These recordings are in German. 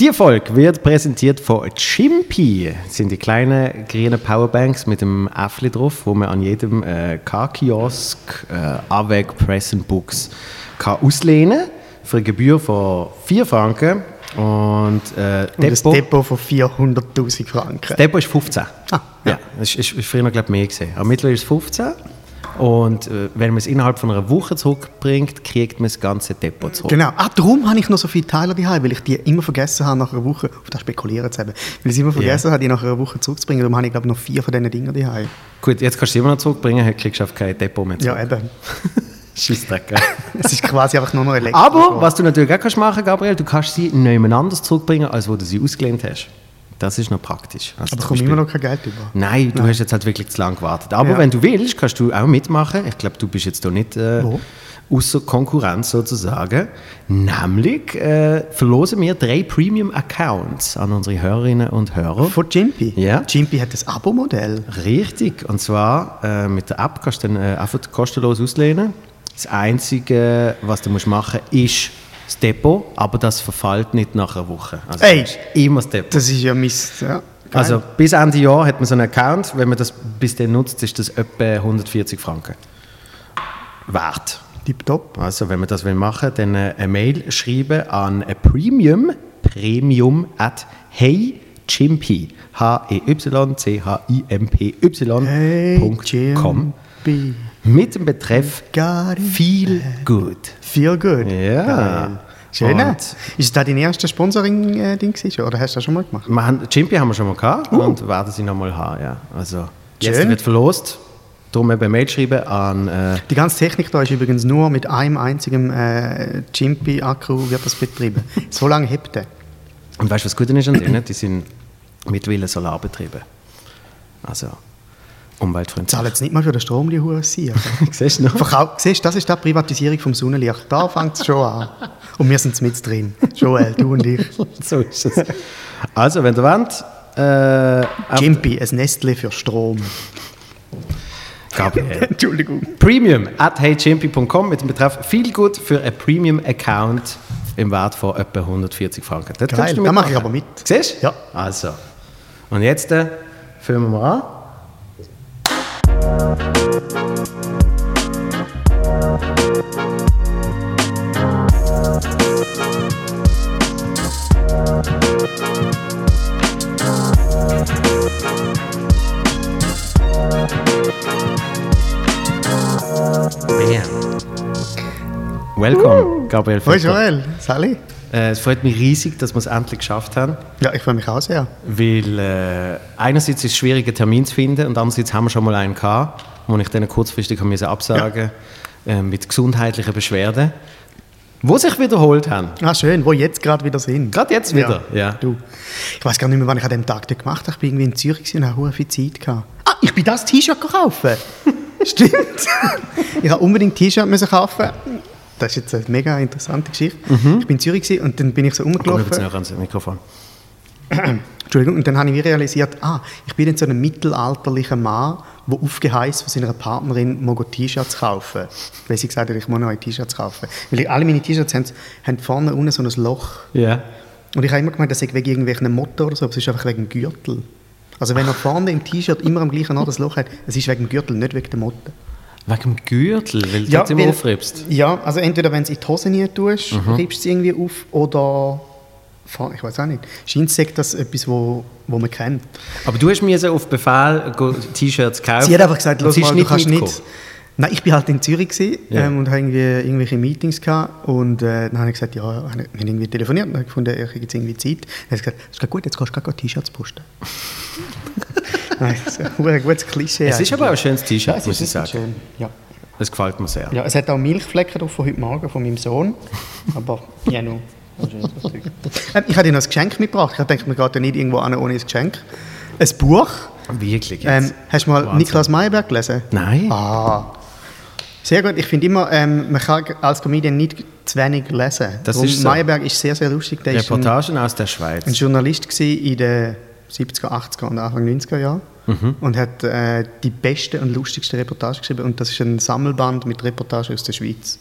Die Folge wird präsentiert von Chimpy. Das sind die kleinen grünen Powerbanks mit dem Äffli drauf, wo man an jedem äh, K-Kiosk, äh, Avec, Press and Books kann auslehnen für eine Gebühr von 4 Franken. Und, äh, Und ein Depot von 400'000 Franken. Das Depot ist 15. Ah, ja. Das ist, ist, ist früher, ich, mehr gesehen. Aber mittlerweile ist es 15. Und äh, wenn man es innerhalb von einer Woche zurückbringt, kriegt man das ganze Depot zurück. Genau. Ah, darum habe ich noch so viele Teile daheim, weil ich die immer vergessen habe, nach einer Woche, auf das spekulieren zu haben, weil ich immer vergessen Ja. habe, die nach einer Woche zurückzubringen. Darum habe ich, glaube ich, noch vier von diesen Dingen daheim. Gut, jetzt kannst du sie immer noch zurückbringen, heute kriegst du auf kein Depot mehr zurück. Ja, eben. Scheissdreck? Es ist quasi einfach nur noch Elektro. Aber, was du natürlich auch kannst machen Gabriel, du kannst sie niemand anders zurückbringen, als wo du sie ausgelehnt hast. Das ist noch praktisch. Also Aber Beispiel- immer noch kein Geld über. Nein, du hast jetzt halt wirklich zu lange gewartet. Aber Ja. wenn du willst, kannst du auch mitmachen. Ich glaube, du bist jetzt hier nicht äh, Wo? außer Konkurrenz sozusagen. Nämlich äh, verlosen wir drei Premium-Accounts an unsere Hörerinnen und Hörer. Von Jimpy? Ja. Jimpy hat das Abo-Modell. Richtig, und zwar äh, mit der App kannst du dann äh, einfach kostenlos auslehnen. Das Einzige, was du musst machen musst, ist das Depot, aber das verfällt nicht nach einer Woche. Also Ey! immer das Depot. Das ist ja Mist. Ja. Geil. Also bis Ende Jahr hat man so einen Account. Wenn man das bis dann nutzt, ist das etwa 140 Franken wert. Tipptopp. Also wenn man das will machen, dann äh, eine Mail schreiben an äh, premium, premium at heychimpy, h e y c h i m p Hey, y.com Jimpy. Mit dem Betreff. Feel Good. Feel good. Ja. Geil. Schön. Und- Ist das dein erstes Sponsoring-Ding? Oder hast du das schon mal gemacht? Wir haben, Chimpy haben wir schon mal gehabt und werden sie noch mal haben. Ja. Also jetzt Schön. wird verlost. Darum eben Mail schreiben an äh, Die ganze Technik da ist übrigens nur mit einem einzigen äh, Jimpy-Akku wird das betrieben. So lange hebt er. Und weißt du, was gut ist an denen? Die sind mittlerweile Solarbetriebe. Also umweltfreundlich. Zahlen jetzt nicht mal für den Strom, die Hure sie. Siehst du noch? Verkau siehst, das ist die Privatisierung vom Sonnenlicht. Da fängt es schon an. Und wir sind mit drin. Joel, du und ich. so ist es. Also, wenn ihr wollt, äh, Jimpy, ein Nestle für Strom. Gabriel. Entschuldigung. Premium at heychimpy.com mit dem Betreff viel gut für einen Premium-Account im Wert von etwa 140 Franken. Dort Geil, du da mache ich aber mit. Siehst du? Ja. Also. Und jetzt äh, fangen wir mal an. Welcome, uh. Gabriel Oye, Joel, salí. Äh, es freut mich riesig, dass wir es endlich geschafft haben, Ja, ich freue mich auch sehr. weil äh, einerseits ist es schwierig, einen Termin zu finden und andererseits haben wir schon mal einen gehabt, wo ich dann kurzfristig müssen absagen äh, mit gesundheitlichen Beschwerden, wo sich wiederholt haben. Ah, schön, wo jetzt gerade wieder sind. Gerade jetzt wieder, ja. Du. Ich weiß gar nicht mehr, wann ich an dem Tag gemacht habe. Ich bin irgendwie in Zürich und habe hure viel Zeit gehabt. Ah, ich bin das T-Shirt kaufen. Stimmt. ich habe unbedingt ein T-Shirt kaufen. Das ist jetzt eine mega interessante Geschichte. Ich bin in Zürich und dann bin ich so Komm jetzt rumgelaufen. näher ans Mikrofon. Entschuldigung, und dann habe ich realisiert, ah, ich bin jetzt so ein mittelalterlicher Mann, der aufgeheißt von seiner Partnerin, mal T-Shirts kaufen. Weil sie gesagt hat, ich muss neue T-Shirts kaufen. Weil alle meine T-Shirts haben, haben vorne unten so ein Loch. Ja. Und ich habe immer gemeint, das sei wegen irgendwelchen Motto oder so, aber es ist einfach wegen dem Gürtel. Also wenn er vorne im T-Shirt immer am gleichen Ort das Loch hat, es ist wegen dem Gürtel, nicht wegen dem Motto. Wegen dem Gürtel, weil du jetzt immer weil- aufriebst. Ja, also entweder wenn du es in die Hose nie tust, Mhm. riebst du es irgendwie auf oder... Ich weiß auch nicht. Scheint sagt das etwas, wo, wo man kennt. Aber du hast mir so auf Befehl T-Shirts kaufen. Sie hat einfach gesagt, los mal, du kannst nicht... Nein, ich bin halt in Zürich gewesen, Ja. ähm, und habe irgendwie irgendwelche Meetings gehabt und äh, dann habe ich gesagt, ja, wir haben irgendwie telefoniert und habe gefunden, ich habe jetzt irgendwie Zeit. Dann hat sie gesagt, ist gut, jetzt kannst du gerade T-Shirts posten. Nein, das ist ein gutes Klischee. Es ist aber auch ein schönes T-Shirt, muss ich sagen. schön. Ja. Es gefällt mir sehr. ja, es hat auch Milchflecken drauf von heute Morgen von meinem Sohn, aber ja, nur. Ich habe dir noch ein Geschenk mitgebracht. Ich dachte, man geht ja nicht irgendwo an ohne ein Geschenk. Ein Buch. Wirklich jetzt. Ähm, hast du mal Wahnsinn. Niklas Meyerberg gelesen? Nein. Ah. Sehr gut. Ich finde immer, ähm, man kann als Comedian nicht zu wenig lesen. Das Darum, ist so. Meyerberg ist sehr, sehr lustig. Der ist ein, Reportagen aus der Schweiz. ein Journalist in den 70er, 80er und Anfang 90er Jahren Mhm. und hat äh, die beste und lustigste Reportage geschrieben. Und das ist ein Sammelband mit Reportagen aus der Schweiz.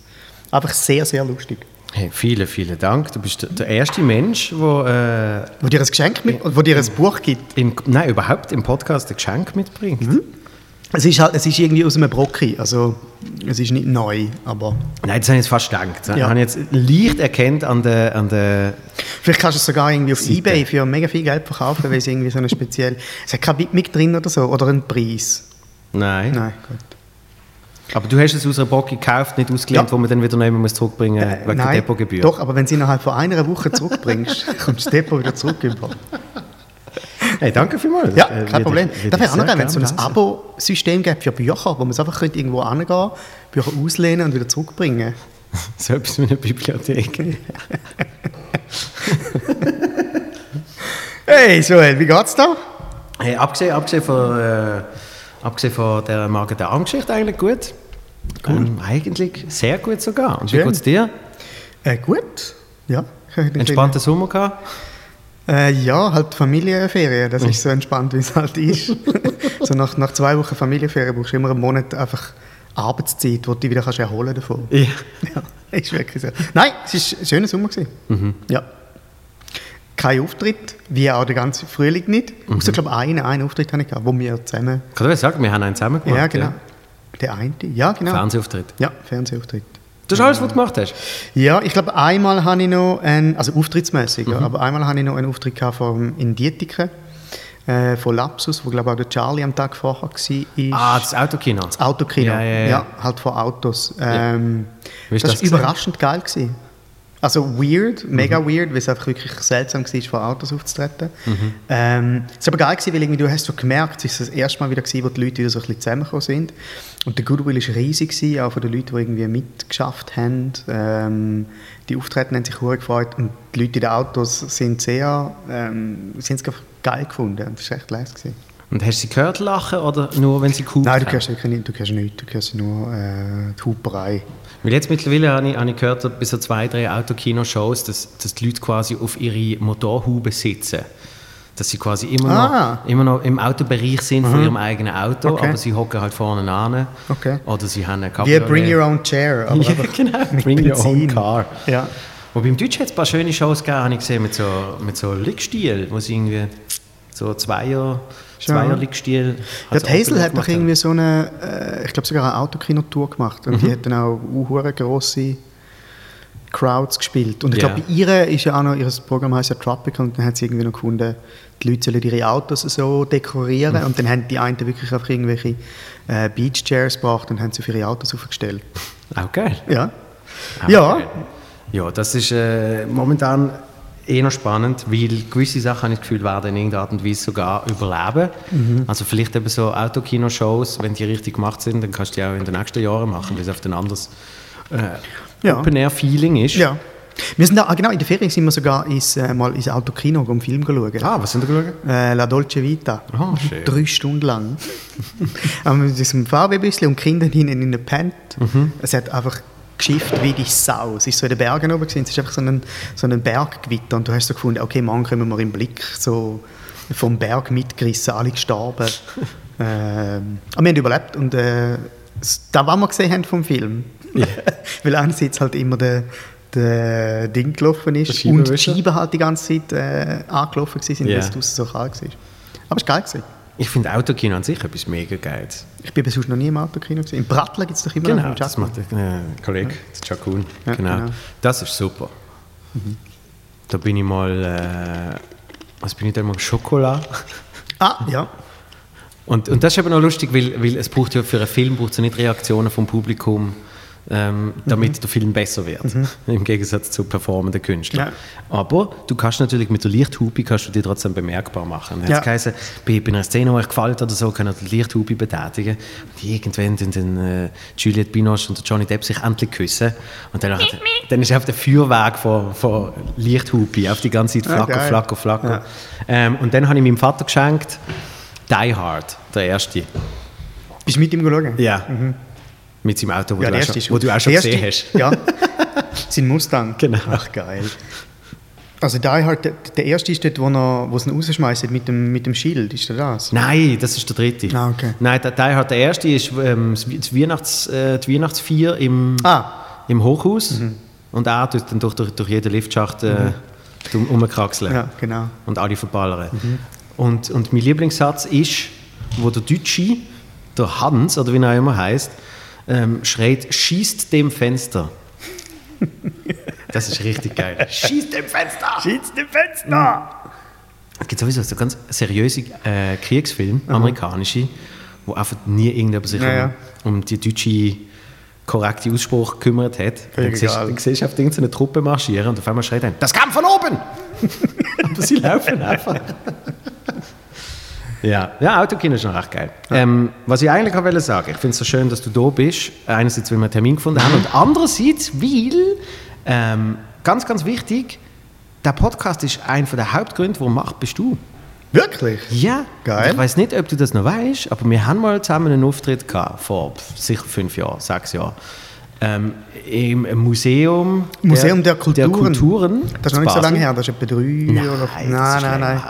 Einfach sehr, sehr lustig. Hey, vielen, vielen Dank. Du bist der, erste Mensch, der äh, Wo dir ein Geschenk mit, wo dir ein Buch gibt. im, nein, überhaupt im Podcast ein Geschenk mitbringt. Es ist, halt, es ist irgendwie aus einem Brocki, also es ist nicht neu, aber Nein, das habe ich jetzt fast gedacht. Ja. habe ich jetzt leicht erkannt an der, an der vielleicht kannst du es sogar irgendwie auf Seite. Ebay für mega viel Geld verkaufen, weil es irgendwie so eine spezielle... Es hat kein Big Mic drin oder so, oder einen Preis. Nein. Nein, gut. Aber du hast es aus einer Bocke gekauft, nicht ausgelehnt, Ja. wo man dann wieder noch muss zurückbringen muss, wegen der Nein, Depotgebühr. doch, aber wenn sie innerhalb von einer Woche zurückbringst, kommt das Depot wieder zurück über. Hey, danke vielmals. Ja, Äh, kein würde Problem. ich- würde Das wäre auch noch wenn es so ein. Abo-System gibt für Bücher, wo man es einfach könnte irgendwo angehen Bücher auslehnen und wieder zurückbringen. So etwas wie eine Bibliothek. Hey Joel, wie geht's da? Hey, abgesehen, abgesehen, von, äh, abgesehen von der Magen-Darm-Geschichte eigentlich gut. Ähm, eigentlich sehr gut sogar. Und wie Schön. geht es dir? Äh, gut. Ja. Entspannter Sommer gehabt? Äh, ja, halt Familienferien. Das ist so entspannt, wie es halt ist. so nach, nach zwei Wochen Familienferien brauchst du immer einen Monat einfach Arbeitszeit, wo du dich wieder kannst erholen davon. Ja. Ja, ist wirklich so. Nein, es war ein schöner Sommer. Gewesen. Mhm. Ja. Kein Auftritt, wie auch der ganze Frühling nicht. Mhm. Außer, glaube einen, einen Auftritt habe ich gehabt, wo wir zusammen... Kann ich sagen, wir haben einen zusammen gemacht. ja, genau. Der eine, ja, genau. Fernsehauftritt. Ja, Fernsehauftritt. Das ist alles, was du gemacht hast? Ja, ich glaube, einmal habe ich noch einen, also auftrittsmäßig, Mhm. ja, aber einmal habe ich noch einen Auftritt gehabt vom, in Dietiken äh, von Lapsus, wo glaube ich auch der Charlie am Tag vorher war. Ah, das Autokino. das Autokino. Ja, ja, ja. halt von Autos. Ähm, das war überraschend geil. Gewesen. Also weird, mega weird, weil es einfach wirklich seltsam war, vor Autos aufzutreten. Ähm, es war aber geil, gewesen, weil irgendwie, du hast so gemerkt, es war das erste Mal wieder, gewesen, wo die Leute wieder so ein bisschen zusammengekommen sind. Und der Goodwill war riesig, gewesen, auch von den Leuten, die irgendwie mitgeschafft haben. Ähm, die Auftreten haben sich sehr gefreut und die Leute in den Autos sind sehr, ähm, haben es geil gefunden. Und Das war echt leise. Gewesen. Und hast du sie gehört lachen oder nur, wenn sie cool Nein, du hörst nicht, du hörst nichts, du hörst nur äh, die Huperei. Weil jetzt mittlerweile habe ich, habe ich gehört, bei so zwei, drei Autokino-Shows, dass, dass die Leute quasi auf ihre Motorhaube sitzen. Dass sie quasi immer, Ah. noch, immer noch im Autobereich sind von ihrem eigenen Auto, Okay. aber sie hocken halt vorne an. Okay. Oder sie haben eine Wie Cabriolet. Bring Your Own Chair. Aber Ja, genau. Bring your own car. Ja. Wobei im Deutschen hat es ein paar schöne Shows gegeben, habe ich gesehen, mit so, mit so Liegstiel, wo sie irgendwie so Zweier. Zweier Liegstiel Ja, die Hazel hat haben. irgendwie so eine, äh, ich glaube sogar eine Autokino-Tour gemacht. Und Mhm. die hat dann auch hure grosse Crowds gespielt. Und ich Ja. glaube, bei ihr ist ja auch noch, ihr Programm heißt ja Tropical und dann hat sie irgendwie noch gefunden, die Leute sollen ihre Autos so dekorieren. Mhm. Und dann haben die einen wirklich einfach irgendwelche äh, Beach-Chairs gebracht und haben sie für ihre Autos aufgestellt. Auch geil. Ja. Auch Ja. geil. Ja, das ist äh, momentan eh noch spannend, weil gewisse Sachen, habe ich das Gefühl, werden in irgendeiner Art und Weise sogar überleben. Mhm. Also vielleicht eben so Autokino-Shows, wenn die richtig gemacht sind, dann kannst du die auch in den nächsten Jahren machen, weil es auf ein anderes äh, Ja. Open-Air-Feeling ist. Ja. Wir sind da, ah, genau, in der Ferien sind wir sogar ins, äh, mal ins Autokino um einen Film schauen. Ah, was sind da geschaut? Äh, La Dolce Vita. Ah, schön. Drei Stunden lang. Mit diesem VW-Büsschen und die Kinder hinten in der Pant. Mhm. Es hat einfach geschifft wie die Sau. Es ist so in den Bergen oben gewesen. Es ist einfach so ein, so ein Berggewitter und du hast so gefunden, okay, morgen kommen wir im Blick so vom Berg mitgerissen, alle gestorben. ähm, aber wir haben überlebt und äh, das, was wir gesehen haben vom Film. Weil einerseits halt immer der, der Ding gelaufen ist und die? Scheiben halt die ganze Zeit äh, angelaufen waren, Ja. weil es so kalt war. Aber es war geil. Gewesen. Ich finde Autokino an sich etwas mega Geiles. Ich bin sonst noch nie im Autokino. Gewesen. In Prattler gibt es doch immer noch Genau, einen das macht der äh, Kollege, der Chakun. Ja, genau. genau. Das ist super. Da bin ich mal, äh, was bin ich da mal, Schokolade. Ah, ja. Und, und das ist eben noch lustig, weil, weil es braucht ja für einen Film braucht es ja nicht Reaktionen vom Publikum, ähm, damit Mhm. der Film besser wird. Im Gegensatz zu performenden Künstlern. Ja. Aber du kannst natürlich mit der Lichthupe kannst du dich trotzdem bemerkbar machen. Dann Ja. es geheißen, bei, bei einer Szene, die euch gefällt oder so, können die Lichthupe betätigen. Und irgendwann dann, dann äh, Juliette Binoche und der Johnny Depp sich endlich küssen. Und dann, dann ist auf der Feuerweg von, von Lichthupe auf die ganze Zeit flacker, geil. flacker, flacker. Ja. Ähm, und dann habe ich meinem Vater geschenkt, Die Hard, der erste. Bist du mit ihm geschaut? Ja. Mit seinem Auto, wo, Ja, du, auch erste schon, wo du auch schon der gesehen erste- hast. Ja. Sein Mustang. Genau. Ach, geil. Also Die Hard, der, erste ist dort, wo, er, wo sie ihn rausschmeißen mit dem, mit dem Schild. Ist der das? Nein, das ist der dritte. Ah, okay. Nein, der, der, der erste ist ähm, das Weihnachts, äh, die Weihnachtsfeier im, Ah. im Hochhaus. Und er tut dann durch, durch, durch jeden Liftschacht äh, mhm. umkraxeln. Ja, genau. Und alle verballern. Mhm. Und, und mein Lieblingssatz ist, wo der Deutsche, der Hans, oder wie er immer heißt, ähm, schreit, schießt dem Fenster. Das ist richtig geil. Schießt dem Fenster! Schießt dem Fenster! Es gibt sowieso so ganz seriöse äh, Kriegsfilme, mhm. amerikanische, wo einfach nie irgendjemand sich ja, ja. Um, um, die deutsche korrekte Ausspruch gekümmert hat. Dann siehst, dann siehst du auf irgendeine Truppe marschieren und auf einmal schreit er, das kam von oben! Aber sie laufen einfach. Ja, ja Autokino ist schon recht geil. Ja. Ähm, was ich eigentlich auch wollte sagen, ich finde es so schön, dass du da bist. Einerseits, weil wir einen Termin gefunden haben und andererseits, weil, ähm, ganz, ganz wichtig, der Podcast ist einer der Hauptgründe, warum macht, bist du. Wirklich? Ja. Geil. Ich weiß nicht, ob du das noch weißt, aber wir haben mal zusammen einen Auftritt gehabt, vor sicher fünf Jahren, sechs Jahren. Ähm, Im Museum, Museum der, der, Kulturen. der Kulturen. Das ist noch nicht so lange her, das ist etwa drei nein, oder. Nein, nein, nein.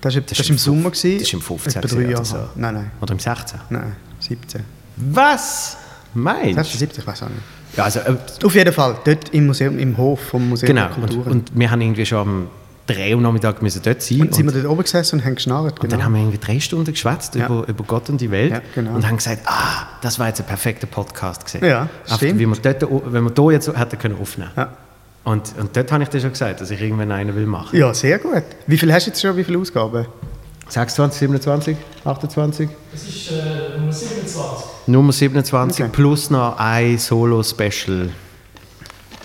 Das war das, das im Sommer. Gewesen, das ist im 15. Etwa drei Jahre. So. Nein, nein. Oder im 16? Nein, 17. Was? Meinst du? 16, 17, ich weiß auch nicht. Ja, also, äh, Auf jeden Fall, dort im Museum, im Hof vom Museum genau, der Kulturen. Und, und wir haben irgendwie schon am 3 Uhr Nachmittag müssen dort sein. Und sind wir dort oben gesessen und haben geschnarrt. Genau. Und dann genau. haben wir irgendwie drei Stunden geschwätzt ja. über, über Gott und die Welt ja, genau. und haben gesagt, ah, das war jetzt ein perfekter Podcast gewesen. Ja, stimmt. Wie wir dort, wenn wir hier jetzt hätten können aufnehmen ja. Und, und dort habe ich dir schon gesagt, dass ich irgendwann einen will machen. Ja, sehr gut. Wie viel hast du jetzt schon, wie viele Ausgaben? 26, 27, 28? Das ist äh, Nummer 27. Nummer 27 okay. plus noch ein Solo-Special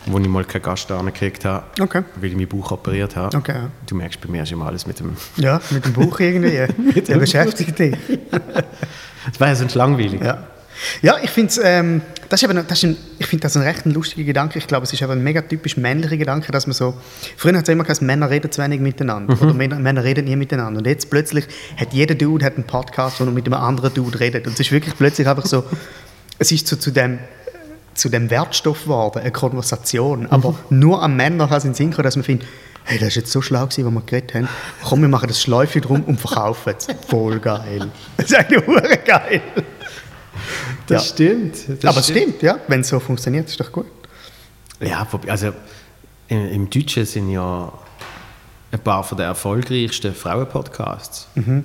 wo ich mal keinen Gast gekriegt habe, okay. weil ich mein Buch operiert habe. Okay. Du merkst, bei mir ist immer alles mit dem... Ja, mit dem Buch irgendwie. Der beschäftigt dich. das war ja sonst langweilig. Ja. Ja, ich finde ähm, das ist eben, das ist ein, ich finde das ein recht ein lustiger Gedanke. Ich glaube, es ist aber ein mega typisch männlicher Gedanke, dass man so, früher hat es immer gesagt, Männer reden zu wenig miteinander mhm. oder Männer, Männer, reden nie miteinander. Und jetzt plötzlich hat jeder Dude hat einen Podcast, wo er mit einem anderen Dude redet. Und es ist wirklich plötzlich einfach so, es ist so zu dem zu dem Wertstoff geworden, eine Konversation. Aber mhm. nur am Männer kann es in den Sinn kommen, dass man findet, hey, das ist jetzt so schlau gewesen, was wir geredet haben. Komm, wir machen das Schläufe drum und verkaufen es. Voll geil. Das ist eigentlich geil. Das ja. stimmt. Das Aber es stimmt, ja. Wenn es so funktioniert, ist doch gut. Ja, also im, im Deutschen sind ja ein paar von der erfolgreichsten Frauenpodcasts. Mhm.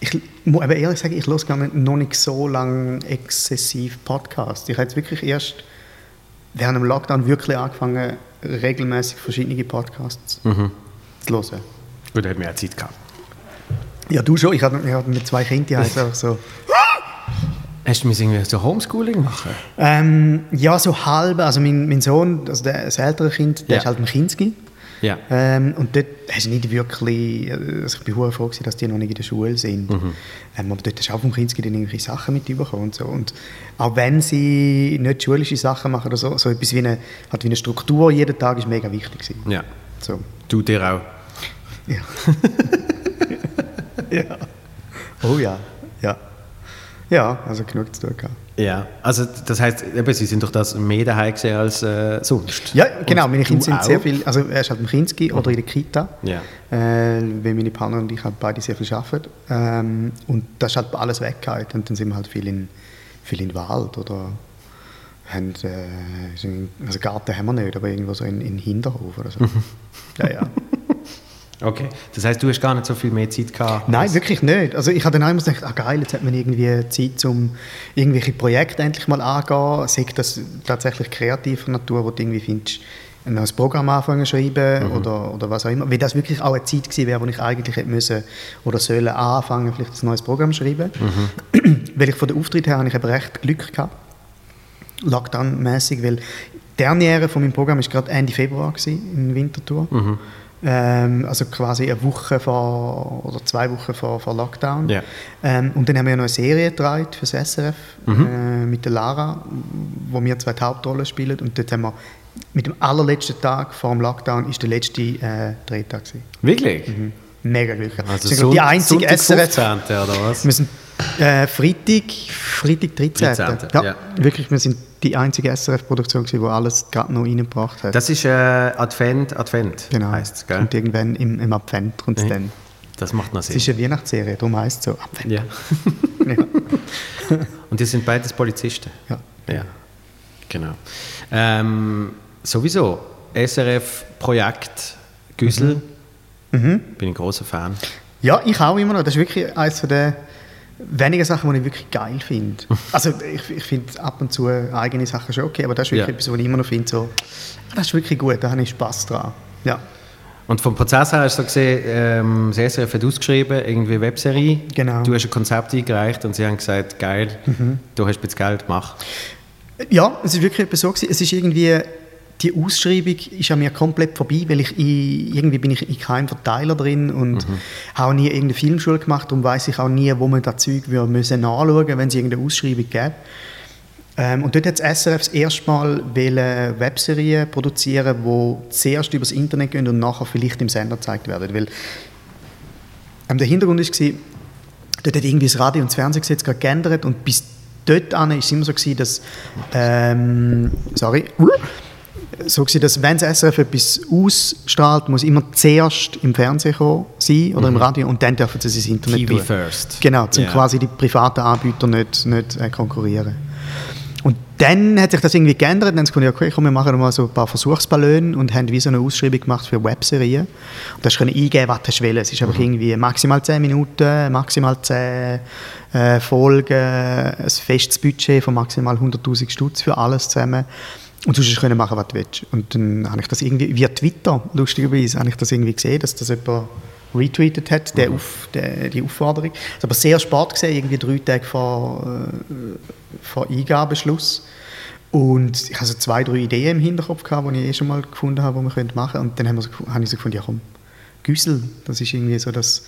Ich muss aber ehrlich sagen, ich höre gar nicht, noch nicht so lange exzessiv Podcasts. Ich habe jetzt wirklich erst während dem Lockdown wirklich angefangen, regelmäßig verschiedene Podcasts mhm. zu hören. Gut, da hat mehr Zeit gehabt. Ja, du schon. Ich hatte, ich hatte mit zwei Kindern einfach so... Hast du irgendwie so Homeschooling machen? Ähm, ja, so halb. Also mein, mein Sohn, also der, das ältere Kind, der ja. ist halt im Kinski. Ja. Ähm, und dort hast du nicht wirklich, also ich bin sehr froh, dass die noch nicht in der Schule sind. Mhm. Ähm, aber dort hast du auch vom Kinski dann irgendwelche Sachen mitbekommen und so. Und auch wenn sie nicht schulische Sachen machen oder so, so etwas wie eine, halt wie eine Struktur jeden Tag ist mega wichtig gewesen. Ja. So. Du dir auch? Ja. ja. Oh ja, ja. Also genug zu tun gehabt. Ja, also das heißt, eben, Sie sind doch das mehr daheim gesehen als äh, sonst. Ja, genau. Und meine Kinder sind auch? sehr viel, also er ist halt im Kinski mhm. oder in der Kita, ja. äh, weil meine Partner und ich halt beide sehr viel arbeiten. Ähm, und das ist halt alles weggehalten und dann sind wir halt viel in, viel in den Wald oder haben, äh, also Garten haben wir nicht, aber irgendwo so in, in Hinterhof oder so. Mhm. Ja, ja. Okay, das heißt, du hast gar nicht so viel mehr Zeit gehabt? Nein, wirklich nicht. Also ich habe dann immer gedacht, ah geil, jetzt hat man irgendwie Zeit, um irgendwelche Projekte endlich mal angehen. Sei das tatsächlich kreativer Natur, wo du irgendwie findest, ein neues Programm anfangen schreiben mhm. oder, oder was auch immer. Weil das wirklich auch eine Zeit gewesen wäre, wo ich eigentlich hätte müssen oder sollen anfangen, vielleicht ein neues Programm schreiben. Mhm. weil ich von der Auftritt her habe ich eben recht Glück gehabt. Lockdown-mäßig, weil die Derniere von meinem Programm war gerade Ende Februar gewesen, in Winterthur. Mhm. Ähm, also quasi eine Woche vor, oder zwei Wochen vor, vor Lockdown. Ja. Ähm, und dann haben wir noch eine Serie gedreht für das SRF mhm. äh, mit der Lara, wo wir zwei Hauptrollen spielen. Und dort haben wir mit dem allerletzten Tag vor dem Lockdown ist der letzte äh, Drehtag gewesen. Wirklich? Mhm. Mega glücklich. Also so, die einzige SRF. 15. oder was? Wir sind äh, Freitag, Freitag 13. 13. Ja, ja, wirklich, wir sind die einzige SRF-Produktion, die alles gerade noch reingebracht hat. Das ist äh, Advent, Advent genau. heißt es, gell? Und irgendwann im, im Advent kommt es dann. Das macht noch Sinn. Es ist eine Weihnachtsserie, darum heißt es so Advent. Ja. ja. Und die sind beides Polizisten? Ja. Ja, genau. Ähm, Sowieso. SRF-Projekt Güssel. Mhm. Bin ein großer Fan. Ja, ich auch immer noch. Das ist wirklich eines der wenigen Sachen, die ich wirklich geil finde. Also ich, ich finde ab und zu eigene Sachen schon okay, aber das ist wirklich Ja. etwas, was ich immer noch finde, so, das ist wirklich gut, da habe ich Spass dran. Ja, Und vom Prozess her hast du gesehen, ähm, das SRF hat ausgeschrieben, irgendwie Webserie. Genau. Du hast ein Konzept eingereicht und sie haben gesagt, geil, du hast ein bisschen Geld, mach. ja es ist wirklich etwas so gewesen. Es ist irgendwie, die Ausschreibung ist an mir komplett vorbei, weil ich in, irgendwie bin ich in keinem Verteiler drin und habe auch nie irgendeine Filmschule gemacht und weiß ich auch nie, wo man das Zeug müssen nachschauen, wenn es irgendeine Ausschreibung gäbe. Ähm, und dort hat das SRF das erste Mal Webserien produzieren, die zuerst über das Internet gehen und nachher vielleicht im Sender gezeigt werden. Weil ähm, der Hintergrund war, dort hat irgendwie das Radio- und das Fernsehgesetz gerade geändert und bis dort an ist es immer so gewesen, dass ähm, sorry, so gewesen, dass wenn das SRF etwas ausstrahlt, muss immer zuerst im Fernsehen kommen, sein oder im Radio und dann dürfen sie es ins Internet TV tun. first. Genau, um Ja. quasi die privaten Anbieter nicht, nicht äh, konkurrieren. Und dann hat sich das irgendwie geändert. Dann haben sie gesagt, okay, komm, wir machen mal so ein paar Versuchsballone und haben wie so eine Ausschreibung gemacht für Webserien. Und da hast du können eingeben, was du willst. Es ist einfach irgendwie maximal 10 Minuten, maximal 10 äh, Folgen, ein festes Budget von maximal 100'000 Stutz für alles zusammen. Und hast können machen, was du willst. Und dann habe ich das irgendwie, via Twitter, lustigerweise, habe ich das irgendwie gesehen, dass das jemand retweetet hat, der auf, der, die Aufforderung. Das ist aber sehr spät gesehen, irgendwie drei Tage vor, äh, vor Eingabeschluss. Und ich hatte so zwei, drei Ideen im Hinterkopf, gehabt, die ich eh schon mal gefunden habe, die wir könnte machen könnten. Und dann haben wir so, gefu- habe ich so gefunden, ja komm, Güssel, das ist irgendwie so das,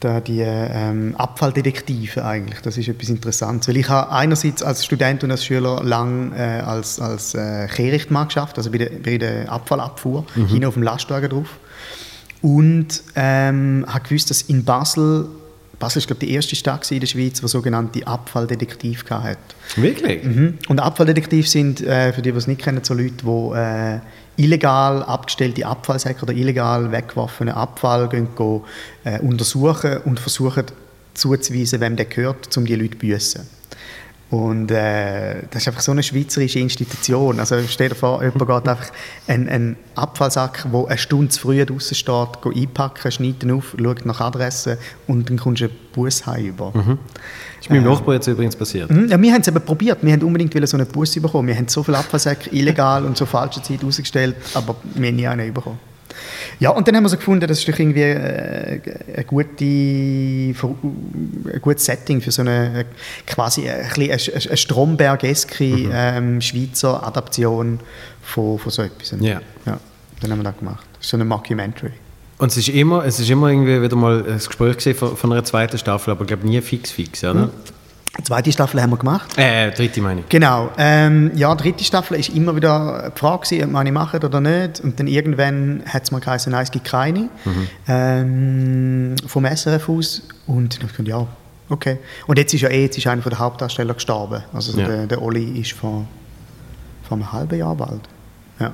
da die ähm, Abfalldetektive eigentlich, das ist etwas Interessantes. Weil ich habe einerseits als Student und als Schüler lang äh, als, als äh, Kehrichtmann geschafft, also bei der, bei der Abfallabfuhr, hinten auf dem Lastwagen drauf. Und ähm, habe gewusst, dass in Basel, Basel ist glaube die erste Stadt in der Schweiz, die sogenannte Abfalldetektiv hatte. Wirklich? Mhm. Und Abfalldetektive sind, äh, für die, die es nicht kennen, so Leute, die illegal abgestellte Abfallsäcke oder illegal weggeworfenen Abfall gehen, gehen, äh, untersuchen und versuchen zuzuweisen, wem der gehört, um die Leute zu büssen. Und äh, das ist einfach so eine schweizerische Institution. Also stell dir vor, jemand geht einfach einen, einen Abfallsack, der eine Stunde zu früh draußen steht, einpacken, schneidet ihn auf, schaut nach Adresse und dann kommst du einen Bus über. Das ist meinem Nachbar jetzt übrigens passiert. Mhm, Ja, wir haben es eben probiert. Wir haben unbedingt so einen Bus bekommen. Wir haben so viele Abfallsäcke illegal und zur falschen Zeit ausgestellt, aber wir haben nie einen bekommen. Ja, und dann haben wir so gefunden, das ist doch irgendwie äh, eine gute, ein gutes Setting für so eine äh, quasi ein eine, eine Stromberg-eske ähm, Schweizer Adaption von, von so etwas. Ja. ja. Dann haben wir das gemacht. Das ist so eine Mockumentary. Und es ist immer, es ist immer irgendwie wieder mal ein Gespräch von, von einer zweiten Staffel, aber ich glaube nie fix fix, oder? Die zweite Staffel haben wir gemacht. Äh, dritte meine ich. Genau. Ähm, ja, dritte Staffel ist immer wieder die Frage, gewesen, ob man eine machen oder nicht. Und dann irgendwann hat es mal geheißen, nein, es gibt keine. Ähm, vom SRF aus. Und dann habe ich gedacht, ja, okay. Und jetzt ist ja eh, jetzt ist einer der Hauptdarsteller gestorben. Also Ja. der, der Olli ist vor, vor einem halben Jahr bald. Ja,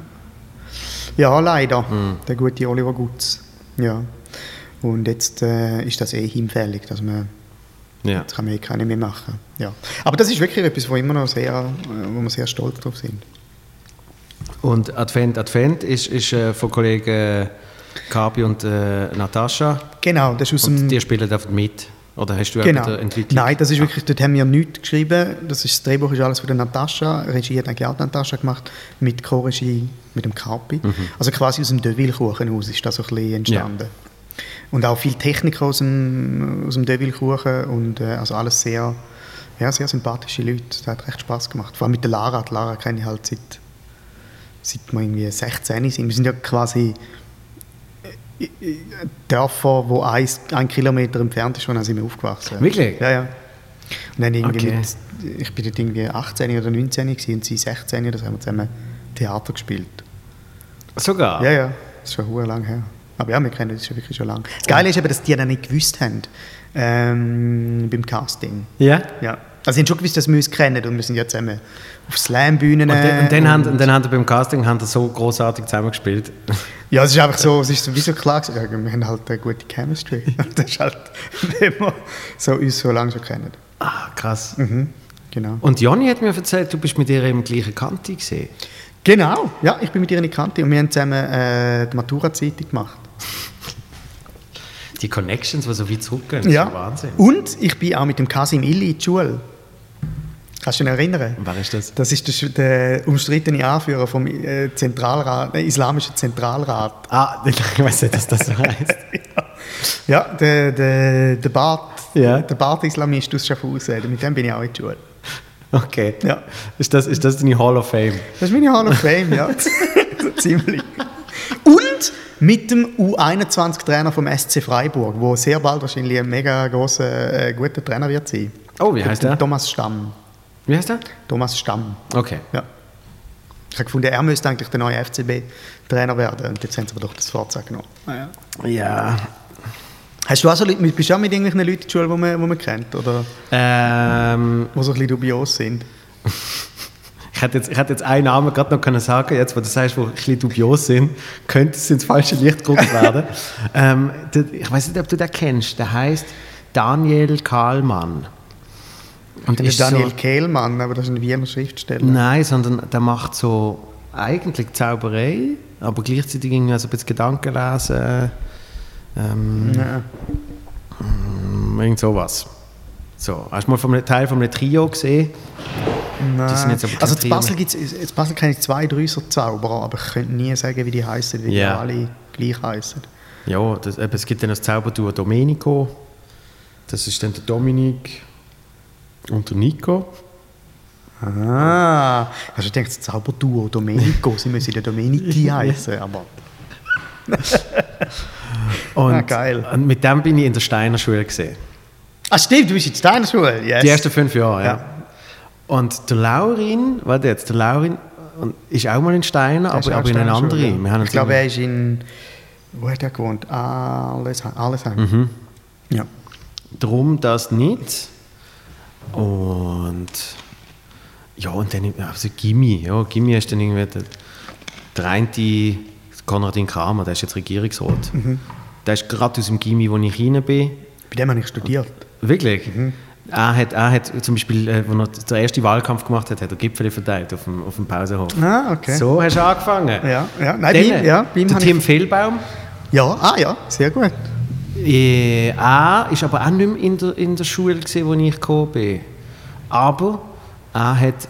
ja leider. Der gute Oliver Gutz. Ja. Und jetzt äh, ist das eh hinfällig, dass man Ja. Jetzt kann man eh keine mehr machen. Ja. Aber das ist wirklich etwas, wo, immer noch sehr, äh, wo wir sehr stolz drauf sind. Und Advent Advent ist, ist äh, von Kollegen Kabi und äh, Natascha. Genau, das ist aus Und dem... die spielen einfach mit. Oder hast du Genau. Entwicklung? Nein, das ist wirklich, dort haben wir nichts geschrieben. Das, ist, das Drehbuch ist alles von der Natascha. Regie hat eigentlich auch die Natascha gemacht, mit Co-Regie mit dem Kapi. Mhm. Also quasi aus dem Deville-Kuchenhaus ist das so ein bisschen entstanden. Und auch viel Technik aus dem, aus dem Deville-Kuchen und äh, also alles sehr, ja, sehr sympathische Leute. Das hat recht Spaß gemacht. Vor allem mit der Lara. Die Lara kenne ich halt seit, seit wir irgendwie 16 sind. Wir sind ja quasi Dörfer, wo ein, ein Kilometer entfernt ist, von sind wir aufgewachsen. Wirklich? Ja, ja. Und dann irgendwie Okay. mit, ich bin dort irgendwie 18 oder 19 gewesen und sie 16, das haben wir zusammen Theater gespielt. Sogar? Ja, ja, das ist schon sehr lang her. Aber ja, wir kennen das schon wirklich schon lange. Das Geile ist eben, dass die dann nicht gewusst haben ähm, beim Casting. Ja? Ja. Also haben schon gewusst, dass wir uns kennen und wir sind ja zusammen auf Slam-Bühnen. Und, dann, und dann, und- haben, und dann haben wir beim Casting haben wir so großartig zusammengespielt. Ja, es ist einfach so, es ist sowieso klar gewesen, wir haben halt eine gute Chemistry. das ist halt, wenn wir so, uns so lange schon kennen. ah, krass. Mhm, genau. Und Jonny hat mir erzählt, du bist mit ihr im gleichen Kanti gesehen. Genau, ja, ich bin mit ihr in die Kante und wir haben zusammen äh, die Matura-Zeitung gemacht. Die Connections, die so weit zurückgehen, Ja. ist Wahnsinn. Und ich bin auch mit dem Kasim Illi in die Schule. Kannst du dich erinnern? Wer ist das? Das ist der, der umstrittene Anführer vom äh, Zentralrat, äh, Islamischen Zentralrat. Ah, ich weiß nicht, dass das so heißt. Ja, der, der, der Bart, Ja. der Bart-Islamist aus Schaffhausen, mit dem bin ich auch in die Schule. Okay. Ja. Ist das, ist das deine Hall of Fame? Das ist meine Hall of Fame, ja. so ziemlich. Und mit dem U21-Trainer vom SC Freiburg, der sehr bald wahrscheinlich ein mega grosser, äh, guter Trainer wird sein. Oh, wie heißt der? Thomas Stamm. Wie heißt der? Thomas Stamm. Okay. Ja. Ich habe gefunden, er müsste eigentlich der neue FCB-Trainer werden. Und jetzt haben sie aber doch das Fahrzeug genommen. Ja. Hast du auch so Leute, bist du auch mit irgendwelchen Leuten in der Schule, die man, die man kennt? Oder Ähm, die so ein bisschen dubios sind? ich, hätte jetzt, ich hätte jetzt einen Namen gerade noch können sagen jetzt wo du sagst, wo ein bisschen dubios sind, könnte es ins falsche Licht gerückt werden. ähm, ich weiß nicht, ob du den kennst. Der heißt Daniel Kahlmann. Und Das ist Daniel so, Kehlmann, aber das ist ein Wiener Schriftsteller. Nein, sondern der macht so eigentlich Zauberei, aber gleichzeitig irgendwie so ein bisschen Gedanken lesen. Ähm, Ja. Irgend sowas. So, hast du mal einem Teil von einem Trio gesehen? Nein. Also in Basel, gibt's, in Basel kenne ich zwei, drei so Zauberer, aber ich könnte nie sagen, wie die heißen, wie Ja. die alle gleich heißen. Ja, das, eben, es gibt dann das Zauberduo Domenico. Das ist dann der Dominik und der Nico. Ah, also ich denke, das Zauberduo Domenico, sie müssen ja Domenici heißen, aber Und, Ah, geil. und mit dem bin ich in der Steiner Schule gesehen. Ah stimmt, du bist in der Steiner Schule, yes. Die ersten fünf Jahre, ja. Ja. Und der Laurin, warte jetzt, der Laurin ist auch mal in Steiner, aber, aber in eine Steiner andere. Schule, ja. Wir haben ich glaube, er ist in, wo hat er gewohnt? Allesheim. Allesheim. Mhm. Ja. Drum das nicht. Und ja, und dann also Gimmi. Ja, Gimmi ist dann irgendwie der, der eine Konradin Kramer, der ist jetzt Regierungsrat. Mhm. Der ist gerade aus dem Gimmi, wo ich rein bin. Bei dem habe ich studiert. Wirklich? Mhm. Er hat, er hat zum Beispiel, äh, als er den ersten Wahlkampf gemacht hat, hat er Gipfel verteilt auf dem, auf dem Pausenhof. Ah, okay. So hast du angefangen. Ja, ja. Nein, Dann, bei ihm, ja, bei ihm der Tim ich, Fehlbaum. ja, ah ja, sehr gut. Äh, er ist aber auch nicht mehr in der, in der Schule, gewesen, wo ich gekommen bin. Aber er hat,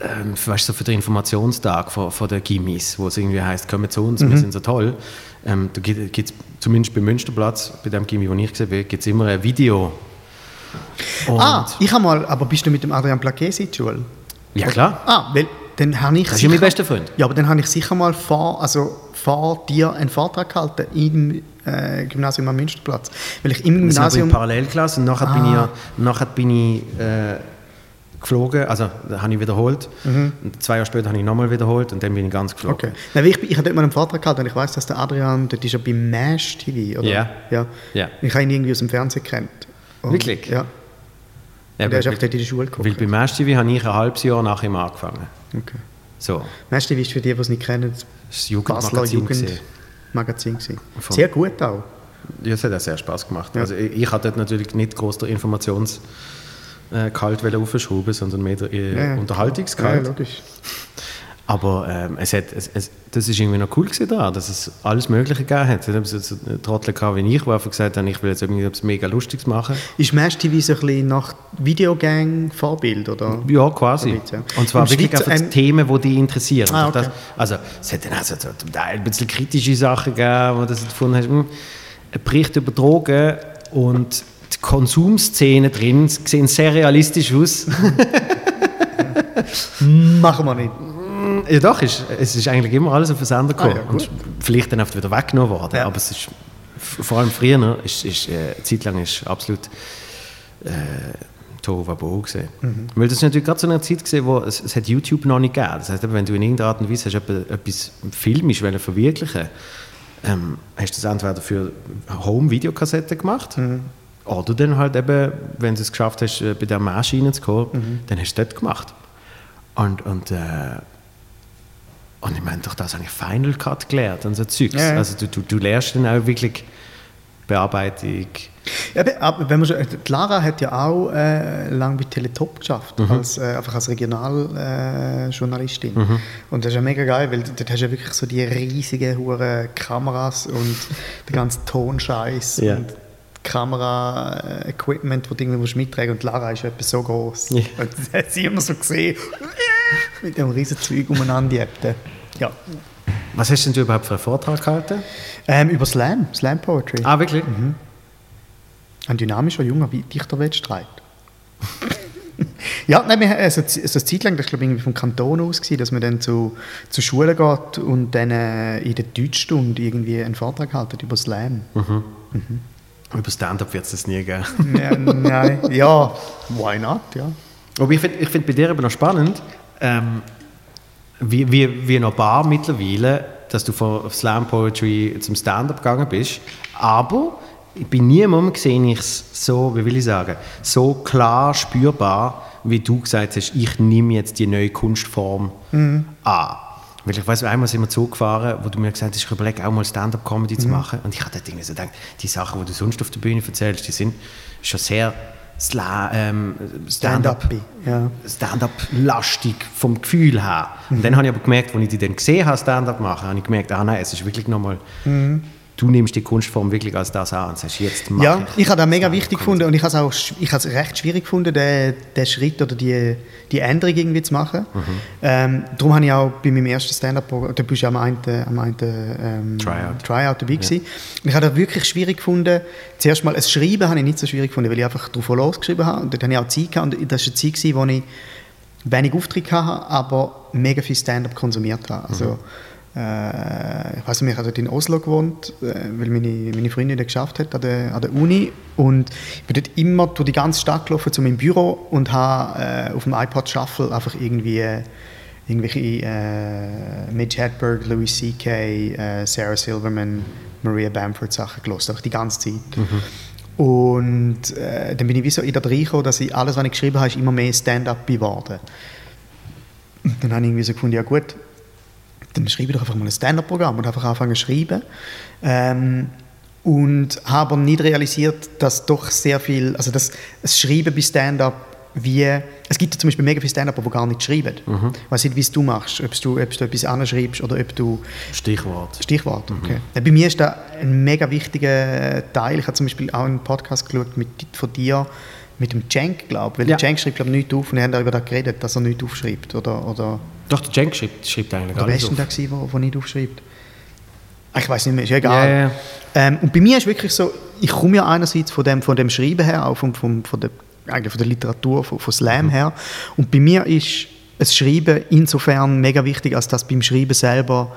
ähm, weißt du, so für den Informationstag von, von der Gimmis, wo es irgendwie heißt, kommen zu uns, Mhm. wir sind so toll. Ähm, da gibt es zumindest beim Münsterplatz, bei dem Gimmi, wo ich gesehen bin, gibt es immer ein Video. Und, ah, ich habe mal, aber bist du mit dem Adrian Plaquesi in die Schule? Ja, klar. Ah, weil dann habe ich Das ist ja mein bester Freund. Ja, aber dann habe ich sicher mal vor, also vor dir einen Vortrag gehalten im äh, Gymnasium am Münsterplatz. Weil ich im Wir sind aber in Gymnasium... Parallelklasse und nachher bin ich, Ah. ja, nachher bin ich äh, geflogen, also habe ich wiederholt. Und zwei Jahre später habe ich nochmal wiederholt und dann bin ich ganz geflogen. Mhm. Okay. Nein, weil ich, ich habe dort mal einen Vortrag gehalten und ich weiß, dass der Adrian, dort ist er beim MASH TV, oder? Ja. ja. Ja. Ich habe ihn irgendwie aus dem Fernsehen kennt. Und, Wirklich? Ja. Ja, Und er ist weil, auch dort in die Schule weil gekommen. beim Match TV habe ich ein halbes Jahr nach ihm angefangen. Okay. So, MASH TV ist für die, die es nicht kennen, das ist Basler Jugendmagazin. Jugendmagazin. gewesen. Voll. Sehr gut auch. Ja, es hat auch sehr Spaß gemacht. Ja. Also ich, ich hatte dort natürlich nicht groß der Informations- äh, aufschrauben, sondern mehr der äh, ja. Unterhaltungsgehalt. Ja, logisch. Aber ähm, es hat, es, es, das ist irgendwie noch cool gewesen da, dass es alles Mögliche gegeben hat. Es hat so Trottel gehabt wie ich, der einfach gesagt hat, ich will jetzt etwas mega Lustiges machen. Ist MASH TV so ein bisschen nach Videogang-Vorbild, oder? Ja, quasi. Und zwar Und wirklich Schweizer- einfach ähm, Themen, die dich interessieren. Ah, Einfach okay. das, also es hat dann auch so zum Teil ein bisschen kritische Sachen gegeben, wo du gefunden hast, hm, ein Bericht über Drogen und die Konsumszene drin sehen sehr realistisch aus. Machen wir nicht. Ja doch, ist, es ist eigentlich immer alles auf den Sender gekommen. Ah, ja, vielleicht dann oft wieder weggenommen worden. Ja. Aber es ist, vor allem früher, ist, ist, äh, eine Zeit lang ist absolut äh, Tohuwabohu gesehen. Mhm. Weil das ist natürlich gerade so eine Zeit gesehen, wo es, es hat YouTube noch nicht gegeben. Das heißt, wenn du in irgendeiner Art und Weise hast, etwa- etwas filmisch verwirklichen, ähm, hast du das entweder für Home-Videokassetten gemacht Mhm. oder dann halt eben, wenn du es geschafft hast, äh, bei der Maschine zu kommen, Mhm. dann hast du es dort gemacht. Und, und, äh, und ich meine, durch das habe ich Final Cut gelernt und so Zeugs. Ja, ja. Also du, du, du lernst dann auch wirklich Bearbeitung. Ja, aber wenn man schon, die Lara hat ja auch äh, lange bei Teletop geschafft, Mhm. als, äh, einfach als Regionaljournalistin. Äh, Journalistin. Und das ist ja mega geil, weil dort hast du ja wirklich so die riesigen hure Kameras und den ganzen Tonscheiß Ja. und Kamera-Equipment, das du irgendwie musst mittragen Und Lara ist ja etwa so groß. Ja. Und das hat sie immer so gesehen, mit dem riesen Zeug umeinander jetten. Ja. Was hast denn du überhaupt für einen Vortrag gehalten? Ähm, über Slam, Slam Poetry. Ah, wirklich? Ein dynamischer junger Dichterwettstreit. ja, nein, wir, also, so eine Zeit lang, das glaube ich vom Kanton aus, gewesen, dass man dann zu, zu Schulen geht und dann äh, in der Deutschstunde irgendwie einen Vortrag halten über Slam. Über Stand-up wird es das nie geben. ja, nein, ja, why not, ja. Aber ich finde ich find bei dir aber noch spannend, ähm, wie, wie, wie noch bar mittlerweile, dass du von Slam Poetry zum Stand-up gegangen bist. Aber bei niemandem sehe ich es so, wie will ich sagen, so klar spürbar, wie du gesagt hast, ich nehme jetzt die neue Kunstform an. Weil ich weiß, einmal sind wir Zug gefahren, wo du mir gesagt hast, ich überlege auch mal Stand-up-Comedy zu machen. Und ich hatte Dinge so gedacht, die Sachen, die du sonst auf der Bühne erzählst, die sind schon sehr Sla ähm, Stand-up. Ja. Stand-up-lastig vom Gefühl her. Und dann habe ich aber gemerkt, als ich die dann gesehen habe, Stand-up machen, habe ich gemerkt, ah nein, es ist wirklich nochmal, du nimmst die Kunstform wirklich als das an und sagst, jetzt mach Ja, ich habe das mega wichtig gefunden und ich habe es auch ich habe es recht schwierig gefunden, den, den Schritt oder die, die Änderung irgendwie zu machen. Mhm. Ähm, darum habe ich auch bei meinem ersten Stand-Up-Programm, da bist du ja am einen, am einen ähm, Tryout. Tryout dabei gewesen. Und ich habe das wirklich schwierig gefunden. Zuerst mal, das Schreiben habe ich nicht so schwierig gefunden, weil ich einfach drauf losgeschrieben habe und dort habe ich auch Zeit gehabt und das war eine Zeit, gewesen, wo ich wenig Auftritt hatte, aber mega viel Stand-Up konsumiert habe. Also, äh, ich weiß nicht, ich habe in Oslo gewohnt, äh, weil meine, meine Freundin das geschafft hat an der, an der Uni und ich bin dort immer durch die ganze Stadt gelaufen zu meinem Büro und habe äh, auf dem iPod Shuffle einfach irgendwie äh, irgendwelche äh, Mitch Hedberg, Louis C.K., äh, Sarah Silverman, Maria Bamford Sachen gelesen, einfach die ganze Zeit. Und äh, dann bin ich wie so in der reingekommen, dass ich alles, was ich geschrieben habe, ist immer mehr Stand-up geworden. Und dann habe ich irgendwie so gefunden, ja gut, dann schreibe ich doch einfach mal ein Stand-up-Programm und einfach anfangen zu schreiben. Ähm, und habe aber nicht realisiert, dass doch sehr viel, also das, das Schreiben bei Stand-up wie, es gibt ja zum Beispiel mega viele Stand-Upper, die gar nicht schreiben. Ich weiß nicht, wie es du machst, ob du, ob du etwas anschreibst oder ob du Stichwort. Stichwort, okay. Ja, Bei mir ist das ein mega wichtiger Teil. Ich habe zum Beispiel auch einen Podcast geschaut mit, von dir, mit dem Cenk, glaube ich. Weil Ja. der Cenk schreibt, glaube ich, nichts auf und wir haben darüber geredet, dass er nichts aufschreibt. Oder, oder, Doch, der Cenk schreibt, schreibt eigentlich alles ist denn auf. der der, der nicht aufschreibt? Ah, Ich weiß nicht mehr, ist egal. Ja. Ähm, und bei mir ist wirklich so, ich komme ja einerseits von dem, von dem Schreiben her, auch vom, vom, von, der, eigentlich von der Literatur, von, von Slam her. Und bei mir ist das Schreiben insofern mega wichtig, als dass beim Schreiben selber